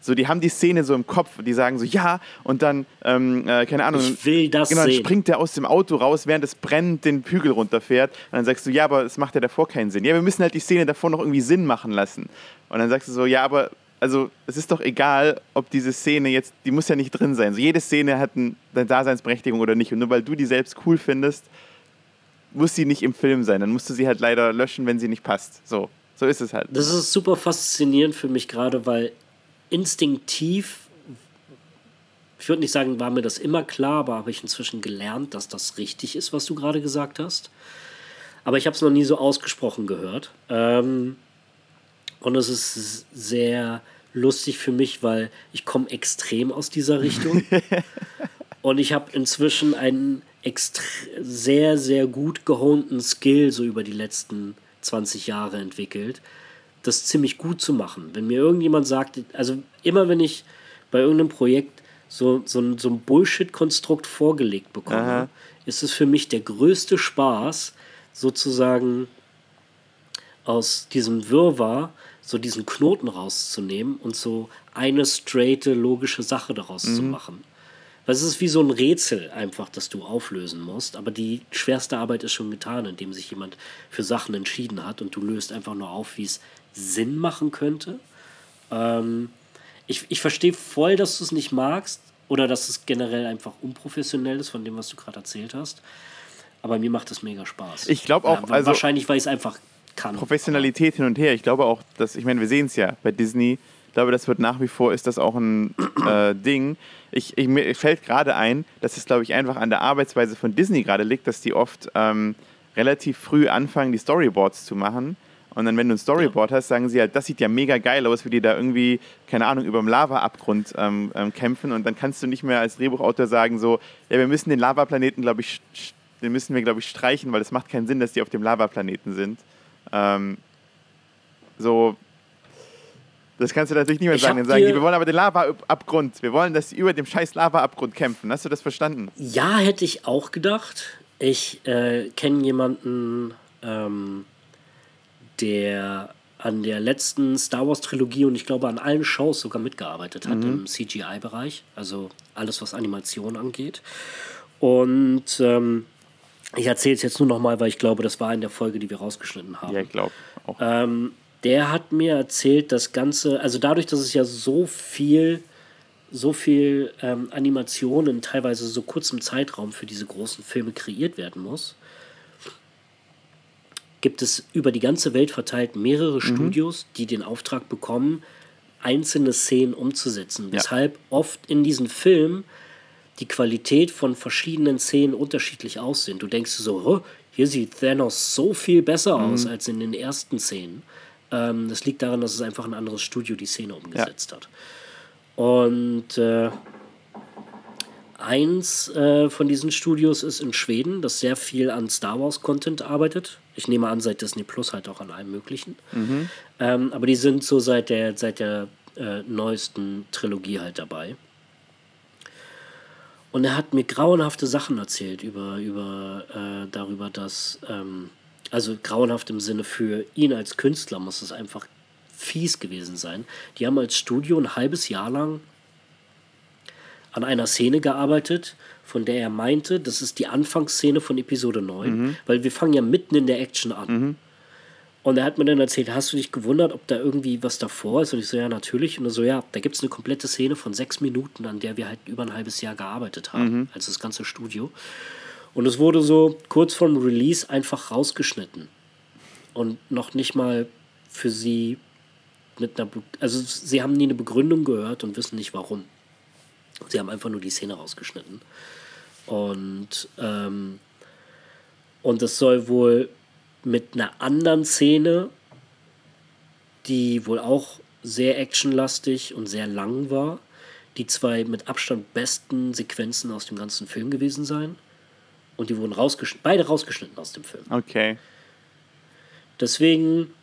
so, die haben die Szene so im Kopf, die sagen so, ja, und dann, ähm, äh, keine Ahnung, ich will das genau, dann sehen. springt der aus dem Auto raus, während es brennt, den Hügel runterfährt. Und dann sagst du, ja, aber es macht ja davor keinen Sinn. Ja, wir müssen halt die Szene davor noch irgendwie Sinn machen lassen. Und dann sagst du so, ja, aber also es ist doch egal, ob diese Szene jetzt, die muss ja nicht drin sein. So, jede Szene hat eine Daseinsberechtigung oder nicht. Und nur weil du die selbst cool findest, muss sie nicht im Film sein. Dann musst du sie halt leider löschen, wenn sie nicht passt. So, so ist es halt. Das ist super faszinierend für mich gerade, weil instinktiv, ich würde nicht sagen, war mir das immer klar, aber habe ich inzwischen gelernt, dass das richtig ist, was du gerade gesagt hast. Aber ich habe es noch nie so ausgesprochen gehört. Ähm, und es ist sehr lustig für mich, weil ich komme extrem aus dieser Richtung. [LAUGHS] und ich habe inzwischen einen sehr, sehr gut gehonten Skill so über die letzten 20 Jahre entwickelt, das ziemlich gut zu machen. Wenn mir irgendjemand sagt, also immer wenn ich bei irgendeinem Projekt so, so, so ein Bullshit-Konstrukt vorgelegt bekomme, Aha. ist es für mich der größte Spaß, sozusagen aus diesem Wirrwarr so diesen Knoten rauszunehmen und so eine straighte, logische Sache daraus mhm. zu machen. Weil es ist wie so ein Rätsel einfach, das du auflösen musst. Aber die schwerste Arbeit ist schon getan, indem sich jemand für Sachen entschieden hat und du löst einfach nur auf, wie es Sinn machen könnte. Ähm, ich, ich verstehe voll, dass du es nicht magst oder dass es generell einfach unprofessionell ist von dem, was du gerade erzählt hast. Aber mir macht es mega Spaß. Ich glaube auch, ja, also wahrscheinlich, weil ich es einfach kann. Professionalität hin und her. Ich glaube auch, dass, ich meine, wir sehen es ja bei Disney. Ich glaube, das wird nach wie vor, ist das auch ein äh, Ding. Ich, ich, mir fällt gerade ein, dass es, glaube ich, einfach an der Arbeitsweise von Disney gerade liegt, dass die oft ähm, relativ früh anfangen, die Storyboards zu machen und dann, wenn du ein Storyboard hast, sagen sie halt, das sieht ja mega geil aus, wie die da irgendwie, keine Ahnung, über dem Lava-Abgrund ähm, ähm, kämpfen. Und dann kannst du nicht mehr als Drehbuchautor sagen, so, ja, wir müssen den Lavaplaneten, glaube ich, den müssen wir, glaube ich, streichen, weil es macht keinen Sinn, dass die auf dem Lavaplaneten sind. Ähm, so, das kannst du natürlich nicht mehr sagen. Dann sagen die, wir wollen aber den Lava-Abgrund. Wir wollen, dass sie über dem scheiß Lava-Abgrund kämpfen. Hast du das verstanden? Ja, hätte ich auch gedacht. Ich äh, kenne jemanden, ähm, der an der letzten Star Wars Trilogie und ich glaube an allen Shows sogar mitgearbeitet hat mhm. im CGI-Bereich, also alles, was Animation angeht. Und ähm, ich erzähle es jetzt nur nochmal, weil ich glaube, das war in der Folge, die wir rausgeschnitten haben. Ja, ich glaube auch. Ähm, der hat mir erzählt, das Ganze, also dadurch, dass es ja so viel, so viel ähm, Animation in teilweise so kurzem Zeitraum für diese großen Filme kreiert werden muss, gibt es über die ganze Welt verteilt mehrere mhm. Studios, die den Auftrag bekommen, einzelne Szenen umzusetzen. Ja. Weshalb oft in diesen Filmen die Qualität von verschiedenen Szenen unterschiedlich aussehen. Du denkst so, oh, hier sieht Thanos so viel besser mhm. aus als in den ersten Szenen. Ähm, das liegt daran, dass es einfach ein anderes Studio die Szene umgesetzt ja. hat. Und äh, eins äh, von diesen Studios ist in Schweden, das sehr viel an Star Wars Content arbeitet. Ich nehme an, seit Disney Plus halt auch an allem Möglichen. Mhm. Ähm, aber die sind so seit der, seit der äh, neuesten Trilogie halt dabei. Und er hat mir grauenhafte Sachen erzählt über, über äh, darüber, dass, ähm, also grauenhaft im Sinne für ihn als Künstler muss es einfach fies gewesen sein. Die haben als Studio ein halbes Jahr lang an einer Szene gearbeitet, von der er meinte, das ist die Anfangsszene von Episode 9, mhm. weil wir fangen ja mitten in der Action an. Mhm. Und er hat mir dann erzählt, hast du dich gewundert, ob da irgendwie was davor ist? Und ich so, ja, natürlich. Und er so, ja, da gibt es eine komplette Szene von sechs Minuten, an der wir halt über ein halbes Jahr gearbeitet haben, mhm. also das ganze Studio. Und es wurde so kurz vorm Release einfach rausgeschnitten. Und noch nicht mal für sie mit einer, Be also sie haben nie eine Begründung gehört und wissen nicht warum. Sie haben einfach nur die Szene rausgeschnitten. Und, ähm, und das soll wohl mit einer anderen Szene, die wohl auch sehr actionlastig und sehr lang war. Die zwei mit Abstand besten Sequenzen aus dem ganzen Film gewesen sein. Und die wurden rausgeschnitten, beide rausgeschnitten aus dem Film. Okay. Deswegen,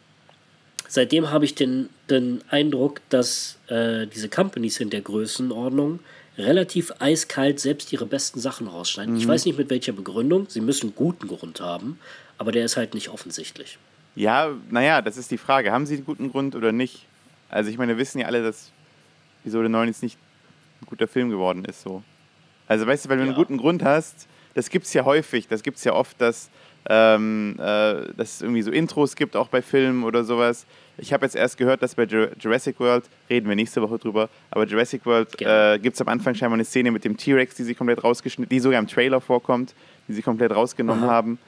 seitdem habe ich den, den Eindruck, dass äh, diese Companies in der Größenordnung relativ eiskalt selbst ihre besten Sachen rausschneiden. Mhm. Ich weiß nicht mit welcher Begründung. Sie müssen einen guten Grund haben aber der ist halt nicht offensichtlich. Ja, naja, das ist die Frage. Haben sie einen guten Grund oder nicht? Also ich meine, wir wissen ja alle, dass Episode 9 jetzt nicht ein guter Film geworden ist. So. Also weißt du, wenn du ja. einen guten Grund hast, das gibt es ja häufig, das gibt es ja oft, dass, ähm, äh, dass es irgendwie so Intros gibt, auch bei Filmen oder sowas. Ich habe jetzt erst gehört, dass bei Jurassic World, reden wir nächste Woche drüber, aber Jurassic World äh, gibt es am Anfang scheinbar eine Szene mit dem T-Rex, die sie komplett rausgeschnitten, die sogar im Trailer vorkommt, die sie komplett rausgenommen Aha. haben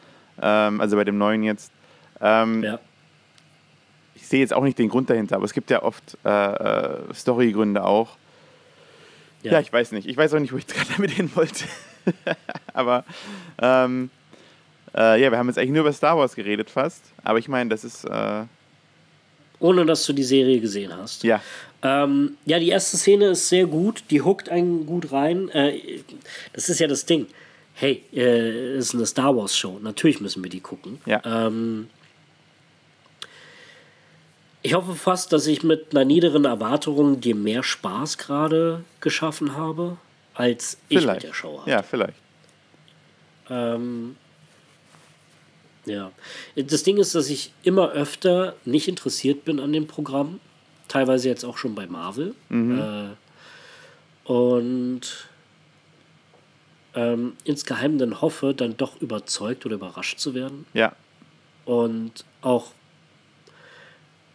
ähm, also bei dem neuen jetzt. Ähm, ja. Ich sehe jetzt auch nicht den Grund dahinter, aber es gibt ja oft äh, äh, Storygründe auch. Ja. ja. ich weiß nicht. Ich weiß auch nicht, wo ich [LAUGHS] gerade damit hin wollte. [LAUGHS] aber ähm, äh, ja, wir haben jetzt eigentlich nur über Star Wars geredet fast. Aber ich meine, das ist. Äh Ohne dass du die Serie gesehen hast. Ja. Ähm, ja, die erste Szene ist sehr gut. Die hookt einen gut rein. Äh, das ist ja das Ding hey, äh, ist eine Star Wars Show, natürlich müssen wir die gucken. Ja. Ähm, ich hoffe fast, dass ich mit einer niederen Erwartung dir mehr Spaß gerade geschaffen habe, als ich vielleicht. mit der Show hatte. Ja, vielleicht. Ähm, ja. Das Ding ist, dass ich immer öfter nicht interessiert bin an dem Programm. Teilweise jetzt auch schon bei Marvel. Mhm. Äh, und ähm, insgeheim dann hoffe, dann doch überzeugt oder überrascht zu werden. Ja. Und auch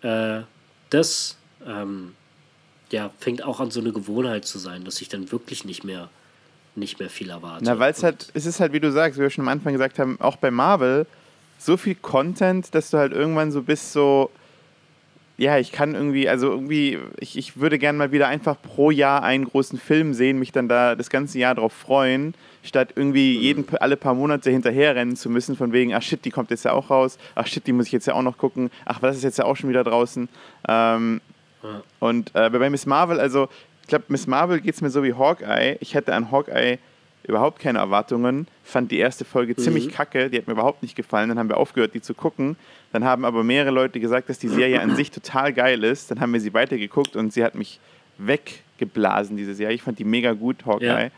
äh, das ähm, ja, fängt auch an so eine Gewohnheit zu sein, dass ich dann wirklich nicht mehr nicht mehr viel erwarte. Na, weil es halt, es ist halt, wie du sagst, wie wir schon am Anfang gesagt haben, auch bei Marvel so viel Content, dass du halt irgendwann so bist, so, ja, ich kann irgendwie, also irgendwie, ich, ich würde gerne mal wieder einfach pro Jahr einen großen Film sehen, mich dann da das ganze Jahr drauf freuen, statt irgendwie mhm. jeden, alle paar Monate hinterherrennen zu müssen, von wegen, ach shit, die kommt jetzt ja auch raus, ach shit, die muss ich jetzt ja auch noch gucken, ach, was ist jetzt ja auch schon wieder draußen. Ähm, ja. Und äh, bei Miss Marvel, also, ich glaube, Miss Marvel geht es mir so wie Hawkeye. Ich hätte an Hawkeye überhaupt keine Erwartungen, fand die erste Folge mhm. ziemlich kacke, die hat mir überhaupt nicht gefallen, dann haben wir aufgehört, die zu gucken. Dann haben aber mehrere Leute gesagt, dass die Serie an sich total geil ist. Dann haben wir sie weitergeguckt und sie hat mich weggeblasen, diese Serie. Ich fand die mega gut, Hawkeye.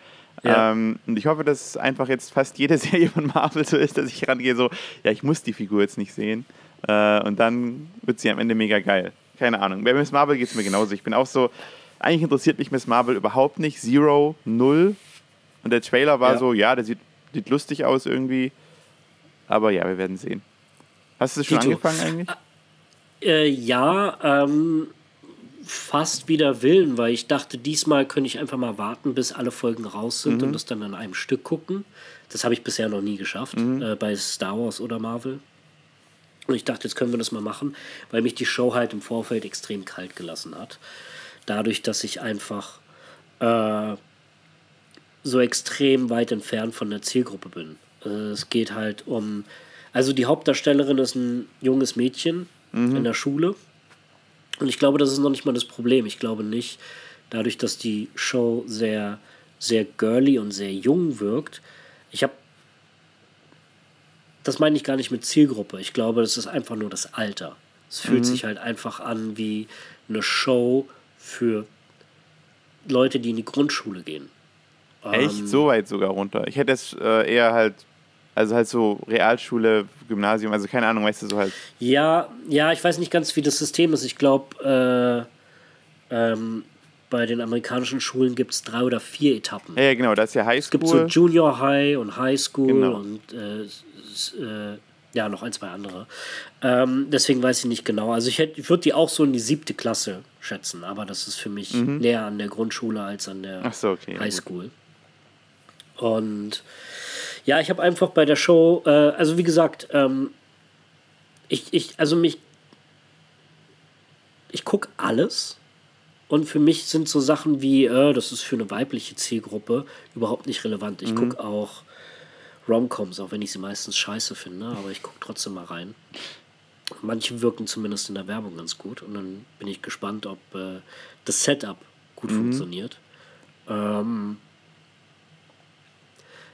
Ja. Ähm, und ich hoffe, dass einfach jetzt fast jede [LAUGHS] Serie von Marvel so ist, dass ich rangehe, so, ja, ich muss die Figur jetzt nicht sehen. Äh, und dann wird sie am Ende mega geil. Keine Ahnung. Bei Miss Marvel geht es mir genauso. Ich bin auch so, eigentlich interessiert mich Miss Marvel überhaupt nicht. Zero, null. Und der Trailer war ja. so, ja, der sieht, sieht lustig aus irgendwie. Aber ja, wir werden sehen. Hast du schon Tito. angefangen eigentlich? Äh, ja, ähm, fast wieder Willen, weil ich dachte, diesmal könnte ich einfach mal warten, bis alle Folgen raus sind mhm. und das dann an einem Stück gucken. Das habe ich bisher noch nie geschafft, mhm. äh, bei Star Wars oder Marvel. Und ich dachte, jetzt können wir das mal machen, weil mich die Show halt im Vorfeld extrem kalt gelassen hat. Dadurch, dass ich einfach äh, so extrem weit entfernt von der Zielgruppe bin. Äh, es geht halt um. Also die Hauptdarstellerin ist ein junges Mädchen mhm. in der Schule und ich glaube, das ist noch nicht mal das Problem. Ich glaube nicht, dadurch, dass die Show sehr, sehr girly und sehr jung wirkt. Ich habe. Das meine ich gar nicht mit Zielgruppe. Ich glaube, das ist einfach nur das Alter. Es fühlt mhm. sich halt einfach an wie eine Show für Leute, die in die Grundschule gehen. Echt? Ähm, so weit sogar runter. Ich hätte es äh, eher halt also halt so Realschule, Gymnasium, also keine Ahnung, weißt du, so halt. Ja, ja, ich weiß nicht ganz, wie das System ist. Ich glaube, äh, ähm, bei den amerikanischen Schulen gibt es drei oder vier Etappen. Ja, ja, genau, das ist ja High School. Es gibt so Junior High und High School genau. und äh, äh, ja, noch ein, zwei andere. Ähm, deswegen weiß ich nicht genau. Also ich, ich würde die auch so in die siebte Klasse schätzen, aber das ist für mich mhm. näher an der Grundschule als an der so, okay, High School. Und ja, ich habe einfach bei der Show, äh, also wie gesagt, ähm, ich, ich, also mich, ich gucke alles. Und für mich sind so Sachen wie, äh, das ist für eine weibliche Zielgruppe überhaupt nicht relevant. Ich mhm. gucke auch Romcoms, auch wenn ich sie meistens scheiße finde, aber ich gucke trotzdem mal rein. Manche wirken zumindest in der Werbung ganz gut und dann bin ich gespannt, ob äh, das Setup gut mhm. funktioniert. Ähm,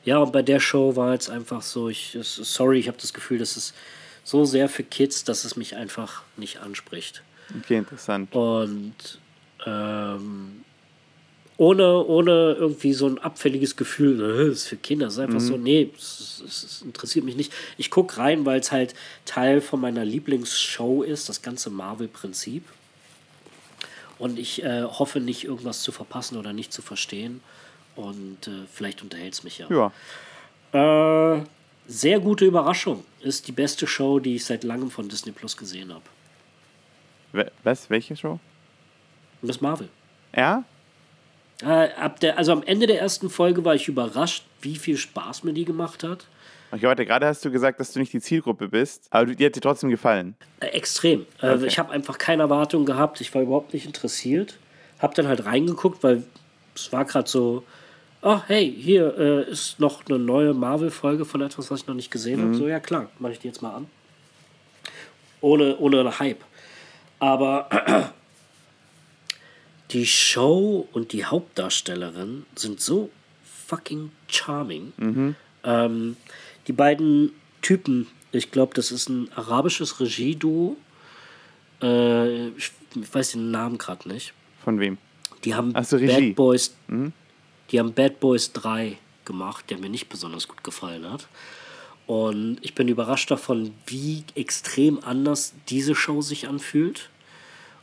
ja, und bei der Show war jetzt einfach so, ich, sorry, ich habe das Gefühl, das ist so sehr für Kids, dass es mich einfach nicht anspricht. Okay, interessant. Und ähm, ohne, ohne irgendwie so ein abfälliges Gefühl, das ist für Kinder, das ist einfach mhm. so, nee, es interessiert mich nicht. Ich gucke rein, weil es halt Teil von meiner Lieblingsshow ist, das ganze Marvel-Prinzip. Und ich äh, hoffe nicht, irgendwas zu verpassen oder nicht zu verstehen. Und äh, vielleicht unterhält es mich ja. Ja. Äh, sehr gute Überraschung. Ist die beste Show, die ich seit langem von Disney Plus gesehen habe. Was? Welche Show? Miss Marvel. Ja? Äh, ab der, also am Ende der ersten Folge war ich überrascht, wie viel Spaß mir die gemacht hat. Okay, warte, gerade hast du gesagt, dass du nicht die Zielgruppe bist, aber die hat dir trotzdem gefallen. Äh, extrem. Äh, okay. ich habe einfach keine Erwartung gehabt, ich war überhaupt nicht interessiert. Hab dann halt reingeguckt, weil es war gerade so, oh, hey, hier äh, ist noch eine neue Marvel-Folge von etwas, was ich noch nicht gesehen mhm. habe. So, ja klar, mache ich die jetzt mal an. Ohne, ohne Hype. Aber die Show und die Hauptdarstellerin sind so fucking charming. Mhm. Ähm, die beiden Typen, ich glaube, das ist ein arabisches Regieduo. Äh, ich, weiß den Namen gerade nicht. Von wem? Die haben so, Bad Boys. Mhm. Die haben Bad Boys 3 gemacht, der mir nicht besonders gut gefallen hat. Und ich bin überrascht davon, wie extrem anders diese Show sich anfühlt.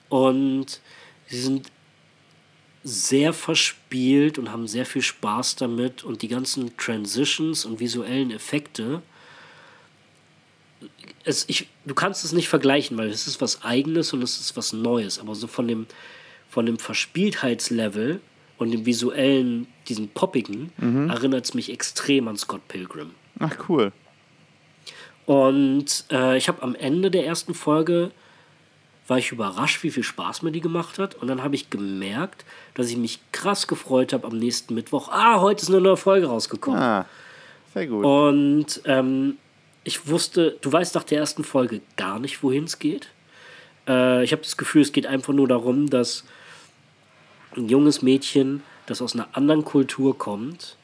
Und sie sind sehr verspielt und haben sehr viel Spaß damit. Und die ganzen Transitions und visuellen Effekte. Es, ich, du kannst es nicht vergleichen, weil es ist was Eigenes und es ist was Neues. Aber so von dem, von dem Verspieltheitslevel und dem visuellen, diesen poppigen, mhm. erinnert es mich extrem an Scott Pilgrim. Ach, cool. Und äh, ich habe am Ende der ersten Folge war ich überrascht, wie viel Spaß mir die gemacht hat. Und dann habe ich gemerkt, dass ich mich krass gefreut habe am nächsten Mittwoch. Ah, heute ist eine neue Folge rausgekommen. Ah, sehr gut. Und ähm, ich wusste, du weißt nach der ersten Folge gar nicht, wohin es geht. Äh, ich habe das Gefühl, es geht einfach nur darum, dass ein junges Mädchen, das aus einer anderen Kultur kommt,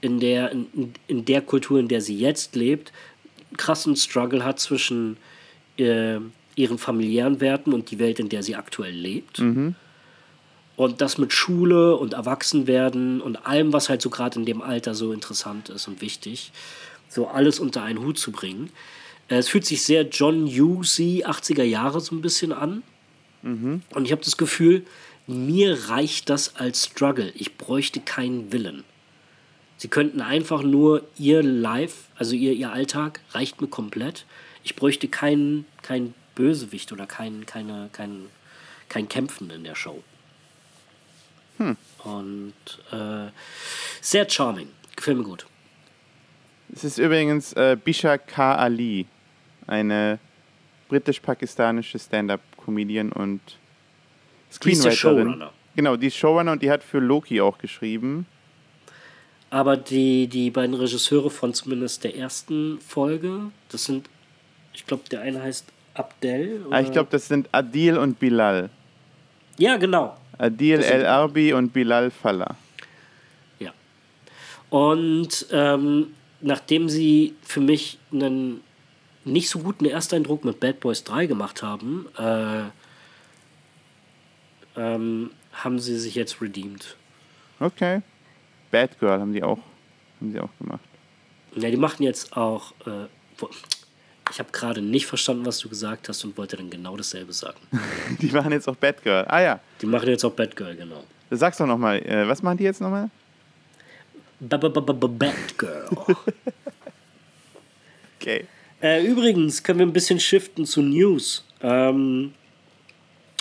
in der, in, in der Kultur, in der sie jetzt lebt, einen krassen Struggle hat zwischen äh, ihren familiären Werten und die Welt, in der sie aktuell lebt. Mhm. Und das mit Schule und Erwachsenwerden und allem, was halt so gerade in dem Alter so interessant ist und wichtig, so alles unter einen Hut zu bringen. Äh, es fühlt sich sehr John Hughesy 80er Jahre so ein bisschen an. Mhm. Und ich habe das Gefühl, mir reicht das als Struggle. Ich bräuchte keinen Willen. Sie könnten einfach nur ihr Life, also ihr, ihr Alltag, reicht mir komplett. Ich bräuchte keinen kein Bösewicht oder kein, keine, kein, kein Kämpfen in der Show. Hm. Und äh, sehr charming. Gefällt mir gut. Es ist übrigens äh, Bisha K. Ali, eine britisch-pakistanische Stand-up-Comedian und Screenwriterin. Genau, die Showrunner und die hat für Loki auch geschrieben. Aber die, die beiden Regisseure von zumindest der ersten Folge, das sind, ich glaube, der eine heißt Abdel. Ah, ich glaube, das sind Adil und Bilal. Ja, genau. Adil El Arbi und Bilal Fallah. Ja. Und ähm, nachdem sie für mich einen nicht so guten Ersteindruck mit Bad Boys 3 gemacht haben, äh, ähm, haben sie sich jetzt redeemed. Okay. Bad Girl haben die auch, haben die auch gemacht. Ja, die machen jetzt auch. Äh, ich habe gerade nicht verstanden, was du gesagt hast und wollte dann genau dasselbe sagen. [LAUGHS] die machen jetzt auch Bad Girl. Ah ja. Die machen jetzt auch Bad Girl, genau. Sag's doch nochmal, äh, was machen die jetzt nochmal? Bad Girl. [LAUGHS] okay. Äh, übrigens können wir ein bisschen shiften zu News. Ähm,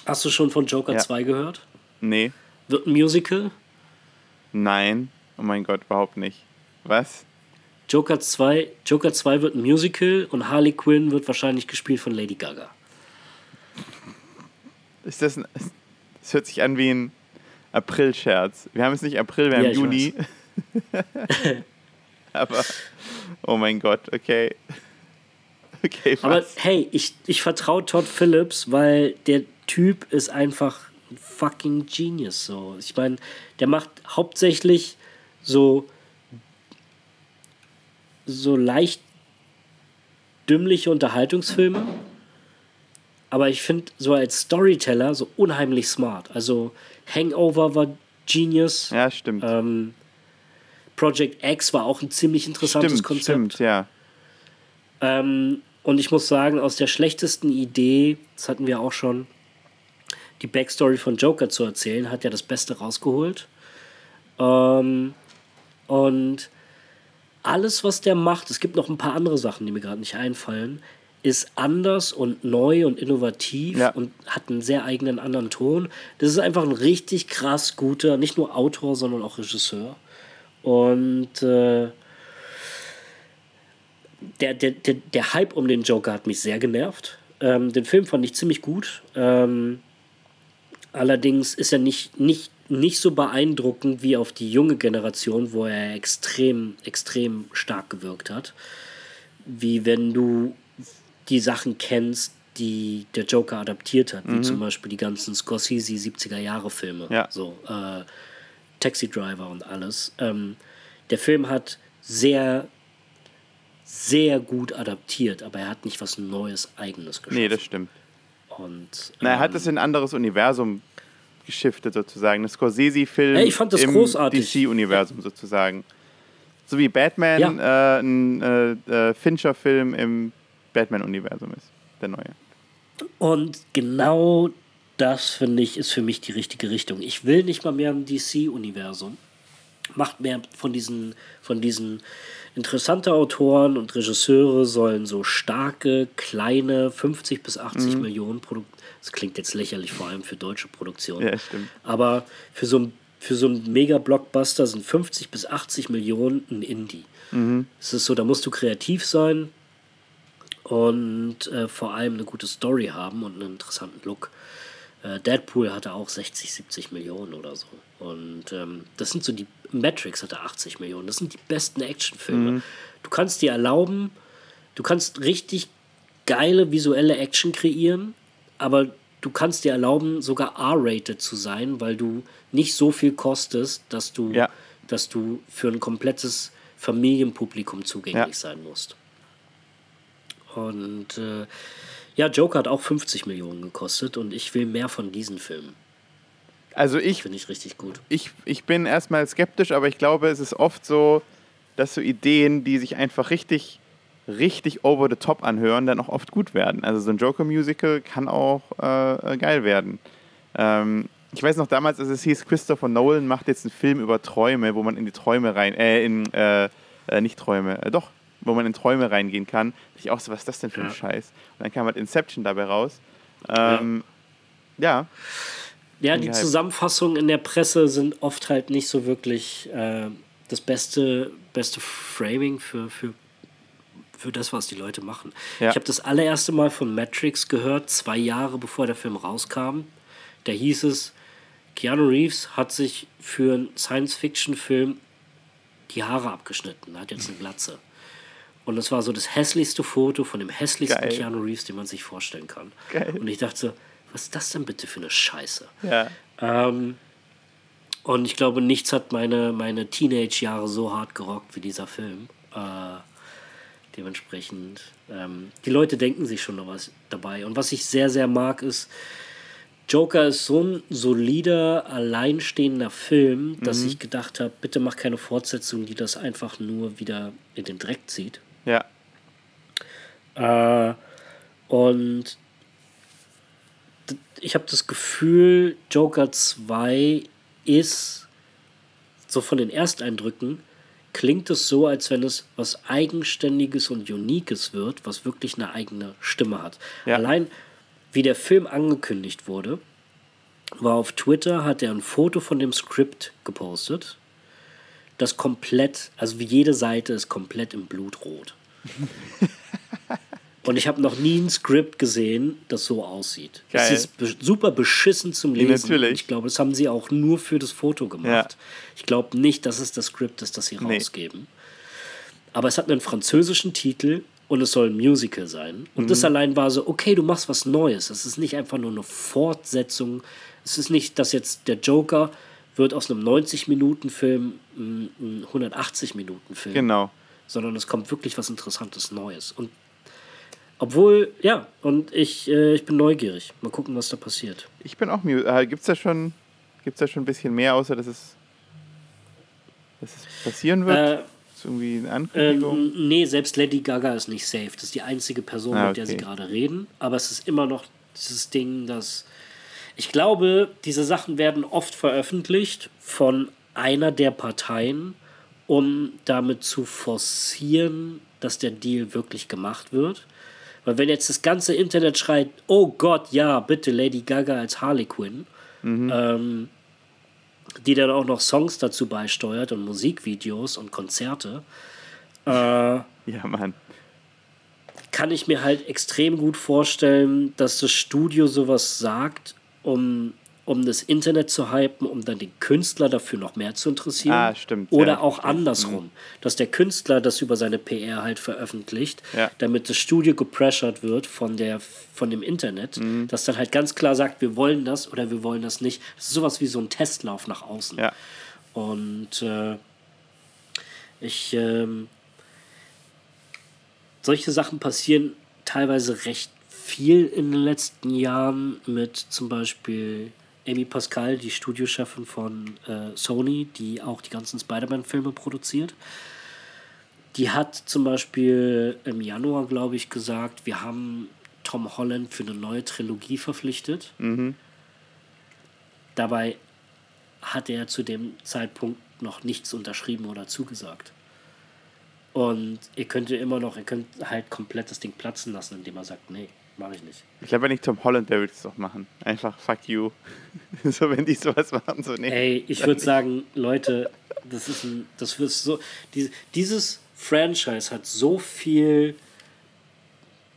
hast du schon von Joker ja. 2 gehört? Nee. Wird ein Musical? Nein. Oh mein Gott, überhaupt nicht. Was? Joker 2, Joker 2 wird ein Musical und Harley Quinn wird wahrscheinlich gespielt von Lady Gaga. Ist das ein, Das hört sich an wie ein April-Scherz. Wir haben es nicht April, wir haben ja, Juni. [LAUGHS] Aber, oh mein Gott, okay. Okay, was? Aber hey, ich, ich vertraue Todd Phillips, weil der Typ ist einfach ein fucking Genius. So. Ich meine, der macht hauptsächlich so, so leicht dümmliche Unterhaltungsfilme. Aber ich finde so als Storyteller so unheimlich smart. Also Hangover war Genius. Ja, stimmt. Ähm, Project X war auch ein ziemlich interessantes stimmt, Konzept. Stimmt, ja. Ähm, und ich muss sagen, aus der schlechtesten Idee, das hatten wir auch schon, die Backstory von Joker zu erzählen, hat ja das Beste rausgeholt. Ähm, und alles, was der macht, es gibt noch ein paar andere Sachen, die mir gerade nicht einfallen, ist anders und neu und innovativ ja. und hat einen sehr eigenen anderen Ton. Das ist einfach ein richtig krass guter, nicht nur Autor, sondern auch Regisseur. Und äh, der, der, der, der Hype um den Joker hat mich sehr genervt. Ähm, den Film fand ich ziemlich gut. Ähm, allerdings ist er nicht, nicht, nicht so beeindruckend wie auf die junge Generation, wo er extrem, extrem stark gewirkt hat. Wie wenn du die Sachen kennst, die der Joker adaptiert hat, mhm. wie zum Beispiel die ganzen Scorsese 70er Jahre Filme. Ja. So, äh, Taxi Driver und alles. Ähm, der Film hat sehr sehr gut adaptiert, aber er hat nicht was Neues, Eigenes geschaffen. Nee, das stimmt. Und, Na, er hat es in ein anderes Universum geschiftet sozusagen. Das Scorsese-Film das im DC-Universum sozusagen. So wie Batman ja. äh, ein äh, äh, Fincher-Film im Batman-Universum ist, der neue. Und genau das, finde ich, ist für mich die richtige Richtung. Ich will nicht mal mehr im DC-Universum. Macht mehr von diesen, von diesen Interessante Autoren und Regisseure sollen so starke, kleine, 50 bis 80 mhm. Millionen Produkte. Das klingt jetzt lächerlich, vor allem für deutsche Produktionen. Ja, stimmt. Aber für so ein für so einen Mega-Blockbuster sind 50 bis 80 Millionen ein Indie. Mhm. Es ist so, da musst du kreativ sein und äh, vor allem eine gute Story haben und einen interessanten Look. Äh, Deadpool hatte auch 60, 70 Millionen oder so. Und ähm, das sind so die. Matrix hatte 80 Millionen. Das sind die besten Actionfilme. Mhm. Du kannst dir erlauben, du kannst richtig geile visuelle Action kreieren, aber du kannst dir erlauben, sogar R-rated zu sein, weil du nicht so viel kostest, dass du, ja. dass du für ein komplettes Familienpublikum zugänglich ja. sein musst. Und äh, ja, Joker hat auch 50 Millionen gekostet und ich will mehr von diesen Filmen. Also ich. Finde ich richtig gut. Ich, ich bin erstmal skeptisch, aber ich glaube, es ist oft so, dass so Ideen, die sich einfach richtig, richtig over the top anhören, dann auch oft gut werden. Also so ein Joker-Musical kann auch äh, geil werden. Ähm, ich weiß noch damals, als es hieß, Christopher Nolan macht jetzt einen Film über Träume, wo man in die Träume rein, äh, in, äh, äh nicht Träume, äh, doch, wo man in Träume reingehen kann. Da ich auch so, was ist das denn für ein ja. Scheiß? Und dann kam halt Inception dabei raus. Ähm, ja. Ja, ja die Zusammenfassungen in der Presse sind oft halt nicht so wirklich äh, das beste, beste Framing für, für, für das, was die Leute machen. Ja. Ich habe das allererste Mal von Matrix gehört, zwei Jahre bevor der Film rauskam. Da hieß es, Keanu Reeves hat sich für einen Science-Fiction-Film die Haare abgeschnitten, hat jetzt eine Glatze. Und das war so das hässlichste Foto von dem hässlichsten Geil. Keanu Reeves, den man sich vorstellen kann. Geil. Und ich dachte so, was ist das denn bitte für eine Scheiße? Ja. Ähm, und ich glaube, nichts hat meine, meine Teenage-Jahre so hart gerockt wie dieser Film. Äh, dementsprechend, ähm, die Leute denken sich schon noch was dabei. Und was ich sehr, sehr mag, ist, Joker ist so ein solider, alleinstehender Film, dass mhm. ich gedacht habe, bitte mach keine Fortsetzung, die das einfach nur wieder in den Dreck zieht. Ja. Äh, und ich habe das Gefühl, Joker 2 ist, so von den Ersteindrücken, klingt es so, als wenn es was Eigenständiges und Uniques wird, was wirklich eine eigene Stimme hat. Ja. Allein wie der Film angekündigt wurde, war auf Twitter, hat er ein Foto von dem Skript gepostet. Das komplett, also wie jede Seite ist komplett im Blutrot. [LAUGHS] Und ich habe noch nie ein Skript gesehen, das so aussieht. Geil. Es ist be super beschissen zum Lesen. Ja, natürlich. Ich glaube, das haben sie auch nur für das Foto gemacht. Ja. Ich glaube nicht, dass es das Skript ist, das sie nee. rausgeben. Aber es hat einen französischen Titel und es soll ein Musical sein. Und mhm. das allein war so, okay, du machst was Neues. Es ist nicht einfach nur eine Fortsetzung. Es ist nicht, dass jetzt der Joker wird aus einem 90-Minuten-Film ein 180-Minuten-Film. Genau. Sondern es kommt wirklich was Interessantes Neues. Und obwohl, ja, und ich, äh, ich bin neugierig. Mal gucken, was da passiert. Ich bin auch äh, Gibt es da schon gibt's da schon ein bisschen mehr, außer dass es, dass es passieren wird? Äh, irgendwie eine Ankündigung? Ähm, nee, selbst Lady Gaga ist nicht safe. Das ist die einzige Person, ah, okay. mit der sie gerade reden. Aber es ist immer noch dieses Ding, dass. Ich glaube, diese Sachen werden oft veröffentlicht von einer der Parteien, um damit zu forcieren, dass der Deal wirklich gemacht wird. Weil wenn jetzt das ganze Internet schreit, oh Gott, ja, bitte Lady Gaga als Harley Quinn, mhm. ähm, die dann auch noch Songs dazu beisteuert und Musikvideos und Konzerte. Äh, [LAUGHS] ja, Mann. Kann ich mir halt extrem gut vorstellen, dass das Studio sowas sagt, um um das Internet zu hypen, um dann den Künstler dafür noch mehr zu interessieren. Ah, stimmt. Oder ja, auch andersrum, mhm. dass der Künstler das über seine PR halt veröffentlicht, ja. damit das Studio gepressured wird von, der, von dem Internet, mhm. das dann halt ganz klar sagt, wir wollen das oder wir wollen das nicht. Das ist sowas wie so ein Testlauf nach außen. Ja. Und äh, ich, äh, solche Sachen passieren teilweise recht viel in den letzten Jahren mit zum Beispiel Amy Pascal, die Studiochefin von äh, Sony, die auch die ganzen Spider-Man-Filme produziert. Die hat zum Beispiel im Januar, glaube ich, gesagt, wir haben Tom Holland für eine neue Trilogie verpflichtet. Mhm. Dabei hat er zu dem Zeitpunkt noch nichts unterschrieben oder zugesagt. Und ihr könnt immer noch, ihr könnt halt komplett das Ding platzen lassen, indem er sagt, nee, Mache ich nicht. Ich glaube, wenn ich Tom Holland wäre, würde ich es doch machen. Einfach fuck you. [LAUGHS] so, wenn die sowas machen, so nee. Ey, ich würde sagen, Leute, das ist ein, das wird so, die, dieses Franchise hat so viel,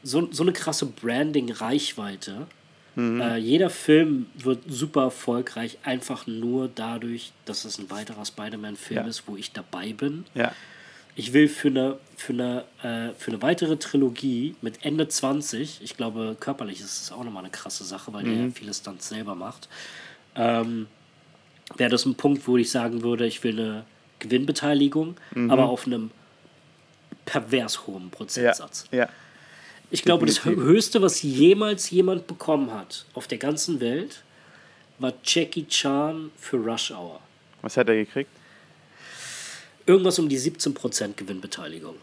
so, so eine krasse Branding-Reichweite. Mhm. Äh, jeder Film wird super erfolgreich, einfach nur dadurch, dass es ein weiterer Spider-Man-Film ja. ist, wo ich dabei bin. Ja ich will für eine, für eine, äh, für eine weitere Trilogie mit Ende 20, ich glaube, körperlich ist es auch nochmal eine krasse Sache, weil mhm. der viele Stunts selber macht, ähm, wäre das ein Punkt, wo ich sagen würde, ich will eine Gewinnbeteiligung, mhm. aber auf einem pervers hohen Prozentsatz. Ja. ja. Ich glaube, das Höchste, was jemals jemand bekommen hat auf der ganzen Welt, war Jackie Chan für Rush Hour. Was hat er gekriegt? Irgendwas um die 17% Gewinnbeteiligung.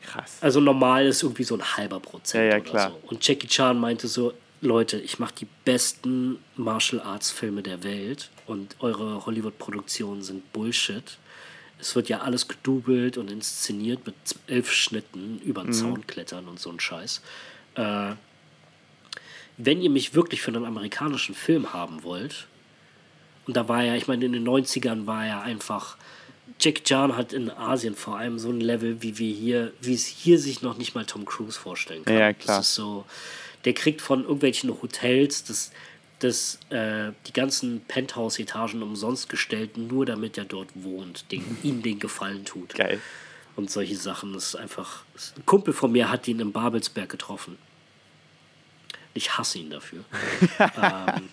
Krass. Also normal ist irgendwie so ein halber Prozent ja, ja, oder klar. so. Und Jackie Chan meinte so, Leute, ich mache die besten Martial Arts Filme der Welt und eure Hollywood-Produktionen sind Bullshit. Es wird ja alles gedoubelt und inszeniert mit elf Schnitten über den mhm. Zaun klettern und so ein Scheiß. Äh, wenn ihr mich wirklich für einen amerikanischen Film haben wollt, und da war ja, ich meine, in den 90ern war er einfach Jack Chan hat in Asien vor allem so ein Level, wie wir hier, wie es hier sich noch nicht mal Tom Cruise vorstellen kann. Ja, klar. Das ist so, der kriegt von irgendwelchen Hotels das, das, äh, die ganzen Penthouse-Etagen umsonst gestellt, nur damit er dort wohnt, den, [LAUGHS] ihm den Gefallen tut. Geil. Und solche Sachen. Das ist einfach. Ein Kumpel von mir hat ihn in Babelsberg getroffen. Ich hasse ihn dafür. [LAUGHS] ähm,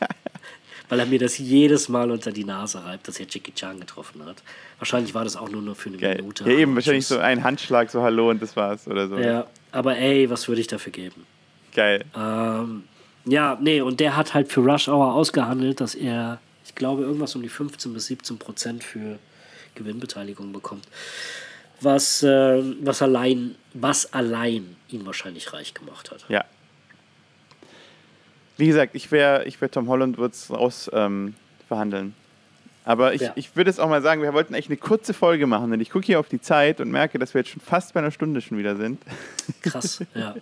weil er mir das jedes Mal unter die Nase reibt, dass er Jackie Chan getroffen hat. Wahrscheinlich war das auch nur, nur für eine Geil. Minute. Ja, eben, wahrscheinlich so ein Handschlag, so Hallo und das war's oder so. Ja, aber ey, was würde ich dafür geben? Geil. Ähm, ja, nee, und der hat halt für Rush Hour ausgehandelt, dass er, ich glaube, irgendwas um die 15 bis 17 Prozent für Gewinnbeteiligung bekommt. Was, äh, was, allein, was allein ihn wahrscheinlich reich gemacht hat. Ja, wie gesagt, ich wäre ich wär Tom Holland, würde es raus ähm, verhandeln. Aber ich, ja. ich würde es auch mal sagen, wir wollten echt eine kurze Folge machen, denn ich gucke hier auf die Zeit und merke, dass wir jetzt schon fast bei einer Stunde schon wieder sind. Krass, [LAUGHS] ja.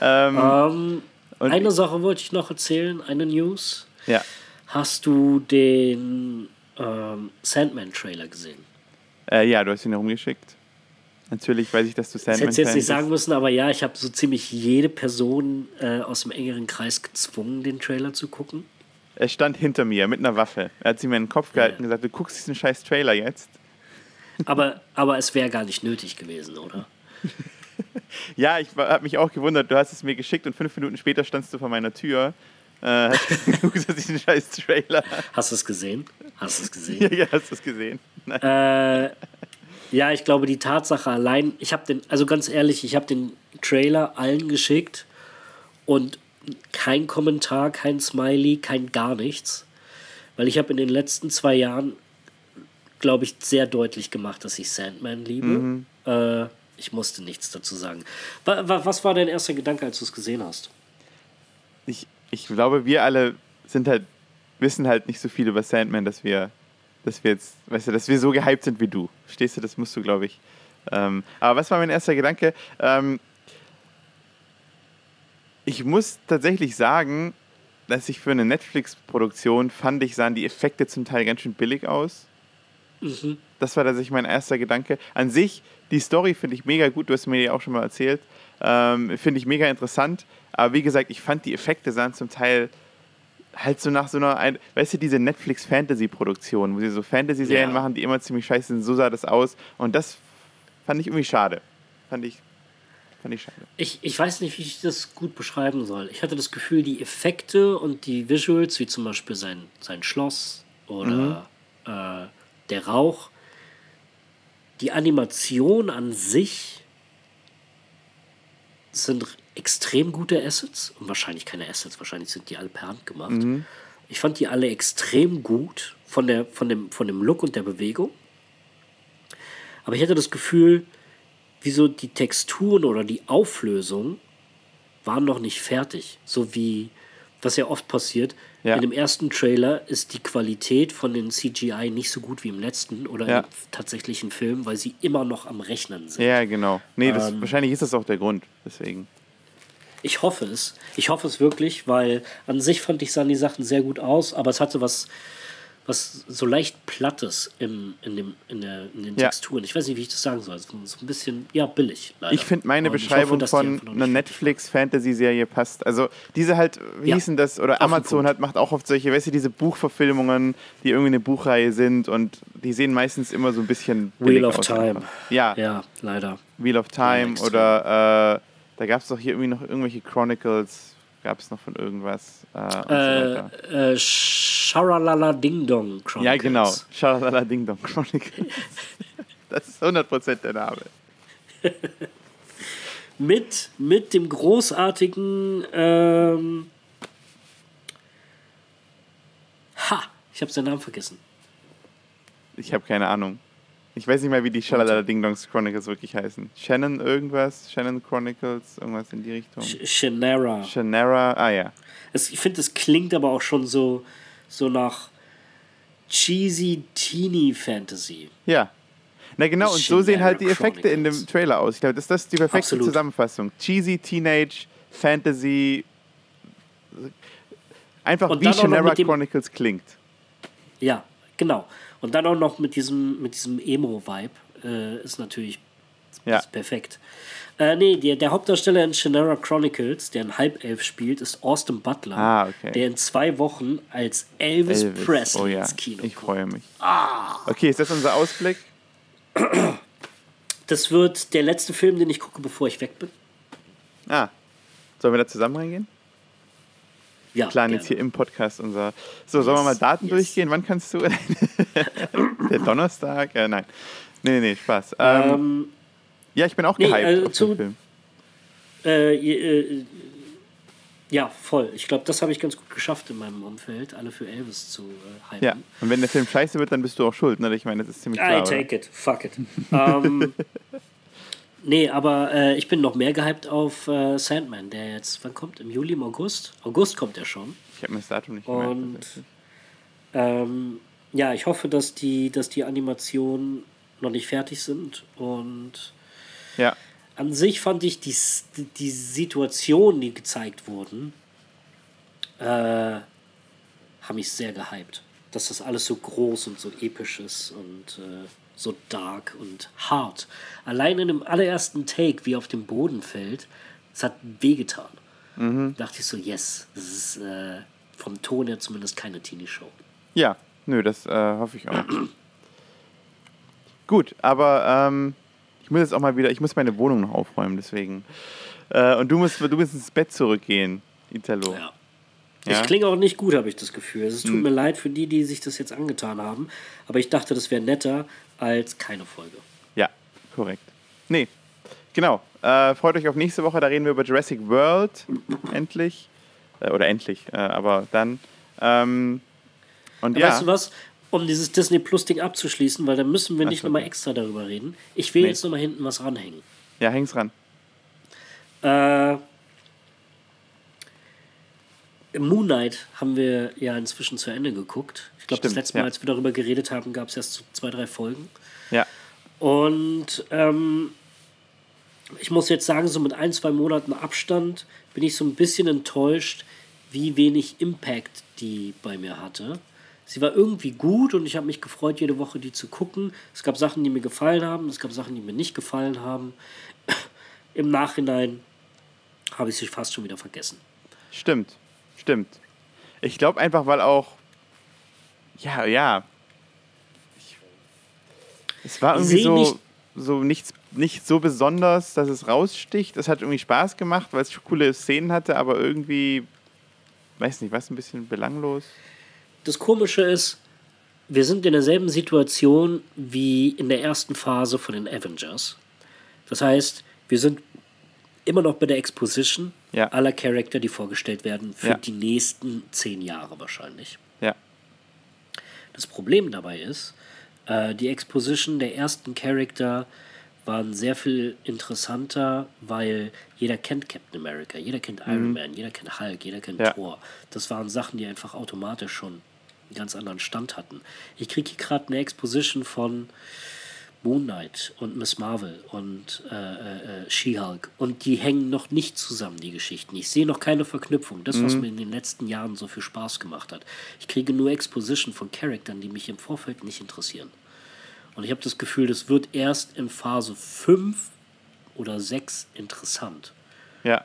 ähm, ähm, eine Sache wollte ich noch erzählen, eine News. Ja. Hast du den ähm, Sandman-Trailer gesehen? Äh, ja, du hast ihn herumgeschickt. Natürlich weiß ich, dass du Sandman Das hätte ich jetzt nicht sagen müssen, aber ja, ich habe so ziemlich jede Person äh, aus dem engeren Kreis gezwungen, den Trailer zu gucken. Er stand hinter mir mit einer Waffe. Er hat sie mir in den Kopf gehalten ja. und gesagt, du guckst diesen scheiß Trailer jetzt. Aber, aber es wäre gar nicht nötig gewesen, oder? [LAUGHS] ja, ich habe mich auch gewundert. Du hast es mir geschickt und fünf Minuten später standst du vor meiner Tür. Äh, hast [LAUGHS] geguckt, diesen scheiß Trailer. Hast du es gesehen? Hast du es gesehen? [LAUGHS] ja, ja, hast du es gesehen. Äh, ja, ich glaube, die Tatsache allein, ich habe den, also ganz ehrlich, ich habe den Trailer allen geschickt und kein Kommentar, kein Smiley, kein gar nichts. Weil ich habe in den letzten zwei Jahren, glaube ich, sehr deutlich gemacht, dass ich Sandman liebe. Mhm. Äh, ich musste nichts dazu sagen. Was war dein erster Gedanke, als du es gesehen hast? Ich, ich glaube, wir alle sind halt, wissen halt nicht so viel über Sandman, dass wir dass wir jetzt, weißt du, dass wir so gehypt sind wie du. Verstehst du, das musst du, glaube ich. Ähm, aber was war mein erster Gedanke? Ähm, ich muss tatsächlich sagen, dass ich für eine Netflix-Produktion fand, ich sahen die Effekte zum Teil ganz schön billig aus. Mhm. Das war tatsächlich mein erster Gedanke. An sich, die Story finde ich mega gut, du hast mir die auch schon mal erzählt. Ähm, finde ich mega interessant. Aber wie gesagt, ich fand die Effekte sahen zum Teil halt so nach so einer, weißt du, diese Netflix-Fantasy-Produktion, wo sie so Fantasy-Serien ja. machen, die immer ziemlich scheiße sind, so sah das aus. Und das fand ich irgendwie schade. Fand ich, fand ich schade. Ich, ich weiß nicht, wie ich das gut beschreiben soll. Ich hatte das Gefühl, die Effekte und die Visuals, wie zum Beispiel sein, sein Schloss oder mhm. äh, der Rauch, die Animation an sich sind extrem gute Assets und wahrscheinlich keine Assets, wahrscheinlich sind die alle per Hand gemacht. Mhm. Ich fand die alle extrem gut von, der, von, dem, von dem Look und der Bewegung. Aber ich hatte das Gefühl, wieso die Texturen oder die Auflösung waren noch nicht fertig. So wie, was ja oft passiert. Ja. In dem ersten Trailer ist die Qualität von den CGI nicht so gut wie im letzten oder ja. im tatsächlichen Film, weil sie immer noch am Rechnen sind. Ja, genau. Nee, das, ähm, wahrscheinlich ist das auch der Grund. Deswegen. Ich hoffe es. Ich hoffe es wirklich, weil an sich fand ich, sahen die Sachen sehr gut aus, aber es hatte was, was so leicht Plattes im, in, dem, in, der, in den ja. Texturen. Ich weiß nicht, wie ich das sagen soll. So ein bisschen, ja, billig. Leider. Ich finde meine Beschreibung hoffe, von einer Netflix-Fantasy-Serie passt. Also diese halt, wie ja. hießen das, oder Auf Amazon hat, macht auch oft solche, weißt du, diese Buchverfilmungen, die irgendwie eine Buchreihe sind und die sehen meistens immer so ein bisschen Wheel of Time. Ja. Ja, leider. Wheel of Time oder äh, da gab es doch hier irgendwie noch irgendwelche Chronicles, gab es noch von irgendwas. Äh, äh, so äh, Sharalala Ding Dong Chronicles. Ja, genau. Sharalala Ding Dong Chronicles. [LAUGHS] das ist 100% der Name. [LAUGHS] mit, mit dem großartigen. Ähm ha! Ich habe seinen Namen vergessen. Ich habe keine Ahnung. Ich weiß nicht mal, wie die Shalala Ding Dongs Chronicles wirklich heißen. Shannon irgendwas? Shannon Chronicles? Irgendwas in die Richtung? Shannara. Shannara, ah ja. Es, ich finde, es klingt aber auch schon so, so nach cheesy Teeny Fantasy. Ja. Na genau, und so sehen halt die Effekte in dem Trailer aus. Ich glaube, das, das ist die perfekte Absolut. Zusammenfassung. Cheesy Teenage Fantasy. Einfach und wie Shannara Chronicles klingt. Ja, genau. Und dann auch noch mit diesem, mit diesem Emo-Vibe äh, ist natürlich ja. ist perfekt. Äh, nee, der, der Hauptdarsteller in Shannara Chronicles, der ein Halbelf spielt, ist Austin Butler, ah, okay. der in zwei Wochen als Elvis, Elvis. Presley oh, ja. ins Kino Ich freue mich. Ah. Okay, ist das unser Ausblick? Das wird der letzte Film, den ich gucke, bevor ich weg bin. Ah. Sollen wir da zusammen reingehen? Ja. Plan jetzt hier im Podcast unser. So, yes. sollen wir mal Daten yes. durchgehen? Wann kannst du? [LAUGHS] Der Donnerstag? Äh, nein. Nee, nee, Spaß. Ähm, ähm, ja, ich bin auch nee, gehypt äh, auf zu, Film. Äh, äh, ja, voll. Ich glaube, das habe ich ganz gut geschafft in meinem Umfeld, alle für Elvis zu äh, hypen. Ja, und wenn der Film scheiße wird, dann bist du auch schuld, ne? Ich meine, das ist ziemlich klar. I take oder? it. Fuck it. um, [LAUGHS] Nee, aber äh, ich bin noch mehr gehypt auf äh, Sandman, der jetzt, wann kommt? Im Juli, im August? August kommt er schon. Ich habe mir das Datum nicht gemerkt. Und ähm, ja, ich hoffe, dass die, dass die Animationen noch nicht fertig sind. Und ja. an sich fand ich die, die Situationen, die gezeigt wurden, äh, haben mich sehr gehypt. Dass das alles so groß und so episch ist und äh, so dark und hart. Allein in dem allerersten Take, wie er auf dem Boden fällt, es hat wehgetan. Mhm. Da dachte ich so, yes, das ist äh, vom Ton her zumindest keine Teenie-Show. Ja, nö, das äh, hoffe ich auch. [CLEARS THROAT] Gut, aber ähm, ich muss jetzt auch mal wieder, ich muss meine Wohnung noch aufräumen, deswegen. Äh, und du musst, du musst ins Bett zurückgehen, Italo. Ja. Ja? Ich klinge auch nicht gut, habe ich das Gefühl. Es tut hm. mir leid für die, die sich das jetzt angetan haben. Aber ich dachte, das wäre netter als keine Folge. Ja, korrekt. Nee, genau. Äh, freut euch auf nächste Woche. Da reden wir über Jurassic World. endlich. Äh, oder endlich. Äh, aber dann. Ähm, und ja. Weißt du was? Um dieses Disney Plus Ding abzuschließen, weil dann müssen wir nicht nochmal extra darüber reden. Ich will nee. jetzt nochmal hinten was ranhängen. Ja, häng's ran. Äh, Moon Knight haben wir ja inzwischen zu Ende geguckt. Ich glaube, das letzte Mal, ja. als wir darüber geredet haben, gab es erst zwei, drei Folgen. Ja. Und ähm, ich muss jetzt sagen, so mit ein, zwei Monaten Abstand bin ich so ein bisschen enttäuscht, wie wenig Impact die bei mir hatte. Sie war irgendwie gut und ich habe mich gefreut, jede Woche die zu gucken. Es gab Sachen, die mir gefallen haben, es gab Sachen, die mir nicht gefallen haben. Im Nachhinein habe ich sie fast schon wieder vergessen. Stimmt. Stimmt. Ich glaube einfach, weil auch. Ja, ja. Ich, es war irgendwie so, nicht, so nichts, nicht so besonders, dass es raussticht. Es hat irgendwie Spaß gemacht, weil es coole Szenen hatte, aber irgendwie. Weiß nicht, was ein bisschen belanglos. Das Komische ist, wir sind in derselben Situation wie in der ersten Phase von den Avengers. Das heißt, wir sind immer noch bei der Exposition ja. aller Charakter, die vorgestellt werden, für ja. die nächsten zehn Jahre wahrscheinlich. Ja. Das Problem dabei ist, äh, die Exposition der ersten Charakter waren sehr viel interessanter, weil jeder kennt Captain America, jeder kennt mhm. Iron Man, jeder kennt Hulk, jeder kennt ja. Thor. Das waren Sachen, die einfach automatisch schon einen ganz anderen Stand hatten. Ich kriege hier gerade eine Exposition von Moon Knight und Miss Marvel und äh, äh, äh, She-Hulk. Und die hängen noch nicht zusammen, die Geschichten. Ich sehe noch keine Verknüpfung. Das, was mhm. mir in den letzten Jahren so viel Spaß gemacht hat. Ich kriege nur Exposition von Charakteren, die mich im Vorfeld nicht interessieren. Und ich habe das Gefühl, das wird erst in Phase 5 oder 6 interessant. Ja.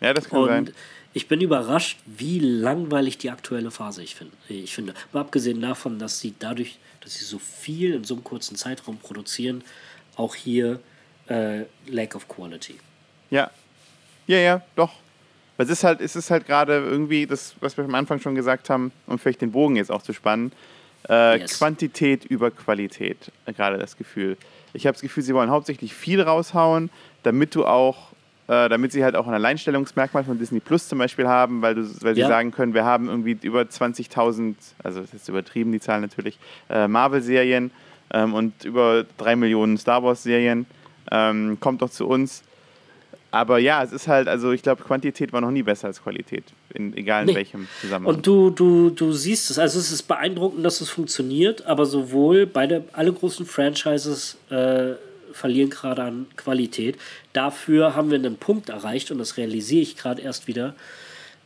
Ja, das kann und sein. Ich bin überrascht, wie langweilig die aktuelle Phase ich, find, ich finde. Aber abgesehen davon, dass sie dadurch dass sie so viel in so einem kurzen Zeitraum produzieren, auch hier äh, Lack of Quality. Ja. Ja, ja, doch. Weil es ist halt, es ist halt gerade irgendwie das, was wir am Anfang schon gesagt haben, um vielleicht den Bogen jetzt auch zu spannen, äh, yes. Quantität über Qualität, äh, gerade das Gefühl. Ich habe das Gefühl, sie wollen hauptsächlich viel raushauen, damit du auch äh, damit sie halt auch ein Alleinstellungsmerkmal von Disney Plus zum Beispiel haben, weil, du, weil sie ja. sagen können, wir haben irgendwie über 20.000, also das ist übertrieben die Zahl natürlich, äh, Marvel-Serien ähm, und über drei Millionen Star Wars-Serien. Ähm, kommt doch zu uns. Aber ja, es ist halt, also ich glaube, Quantität war noch nie besser als Qualität, in, egal in nee. welchem Zusammenhang. Und du, du, du siehst es, also es ist beeindruckend, dass es funktioniert, aber sowohl beide, alle großen Franchises äh, verlieren gerade an Qualität. Dafür haben wir einen Punkt erreicht und das realisiere ich gerade erst wieder,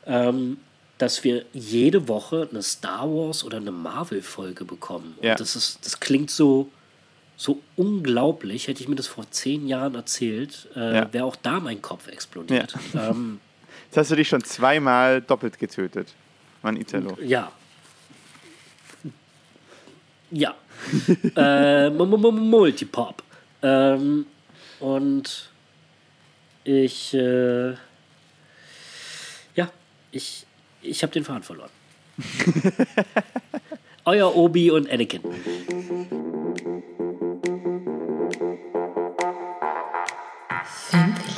ähm, dass wir jede Woche eine Star Wars oder eine Marvel-Folge bekommen. Und ja. das, ist, das klingt so so unglaublich, hätte ich mir das vor zehn Jahren erzählt, äh, ja. wäre auch da mein Kopf explodiert. Ja. Ähm, [LAUGHS] Jetzt hast du dich schon zweimal doppelt getötet. Mann, Italo. Ja. Ja. [LAUGHS] äh, Multipop. Ähm, und ich, äh, ja, ich, ich habe den Faden verloren. [LAUGHS] Euer Obi und Anakin. Family.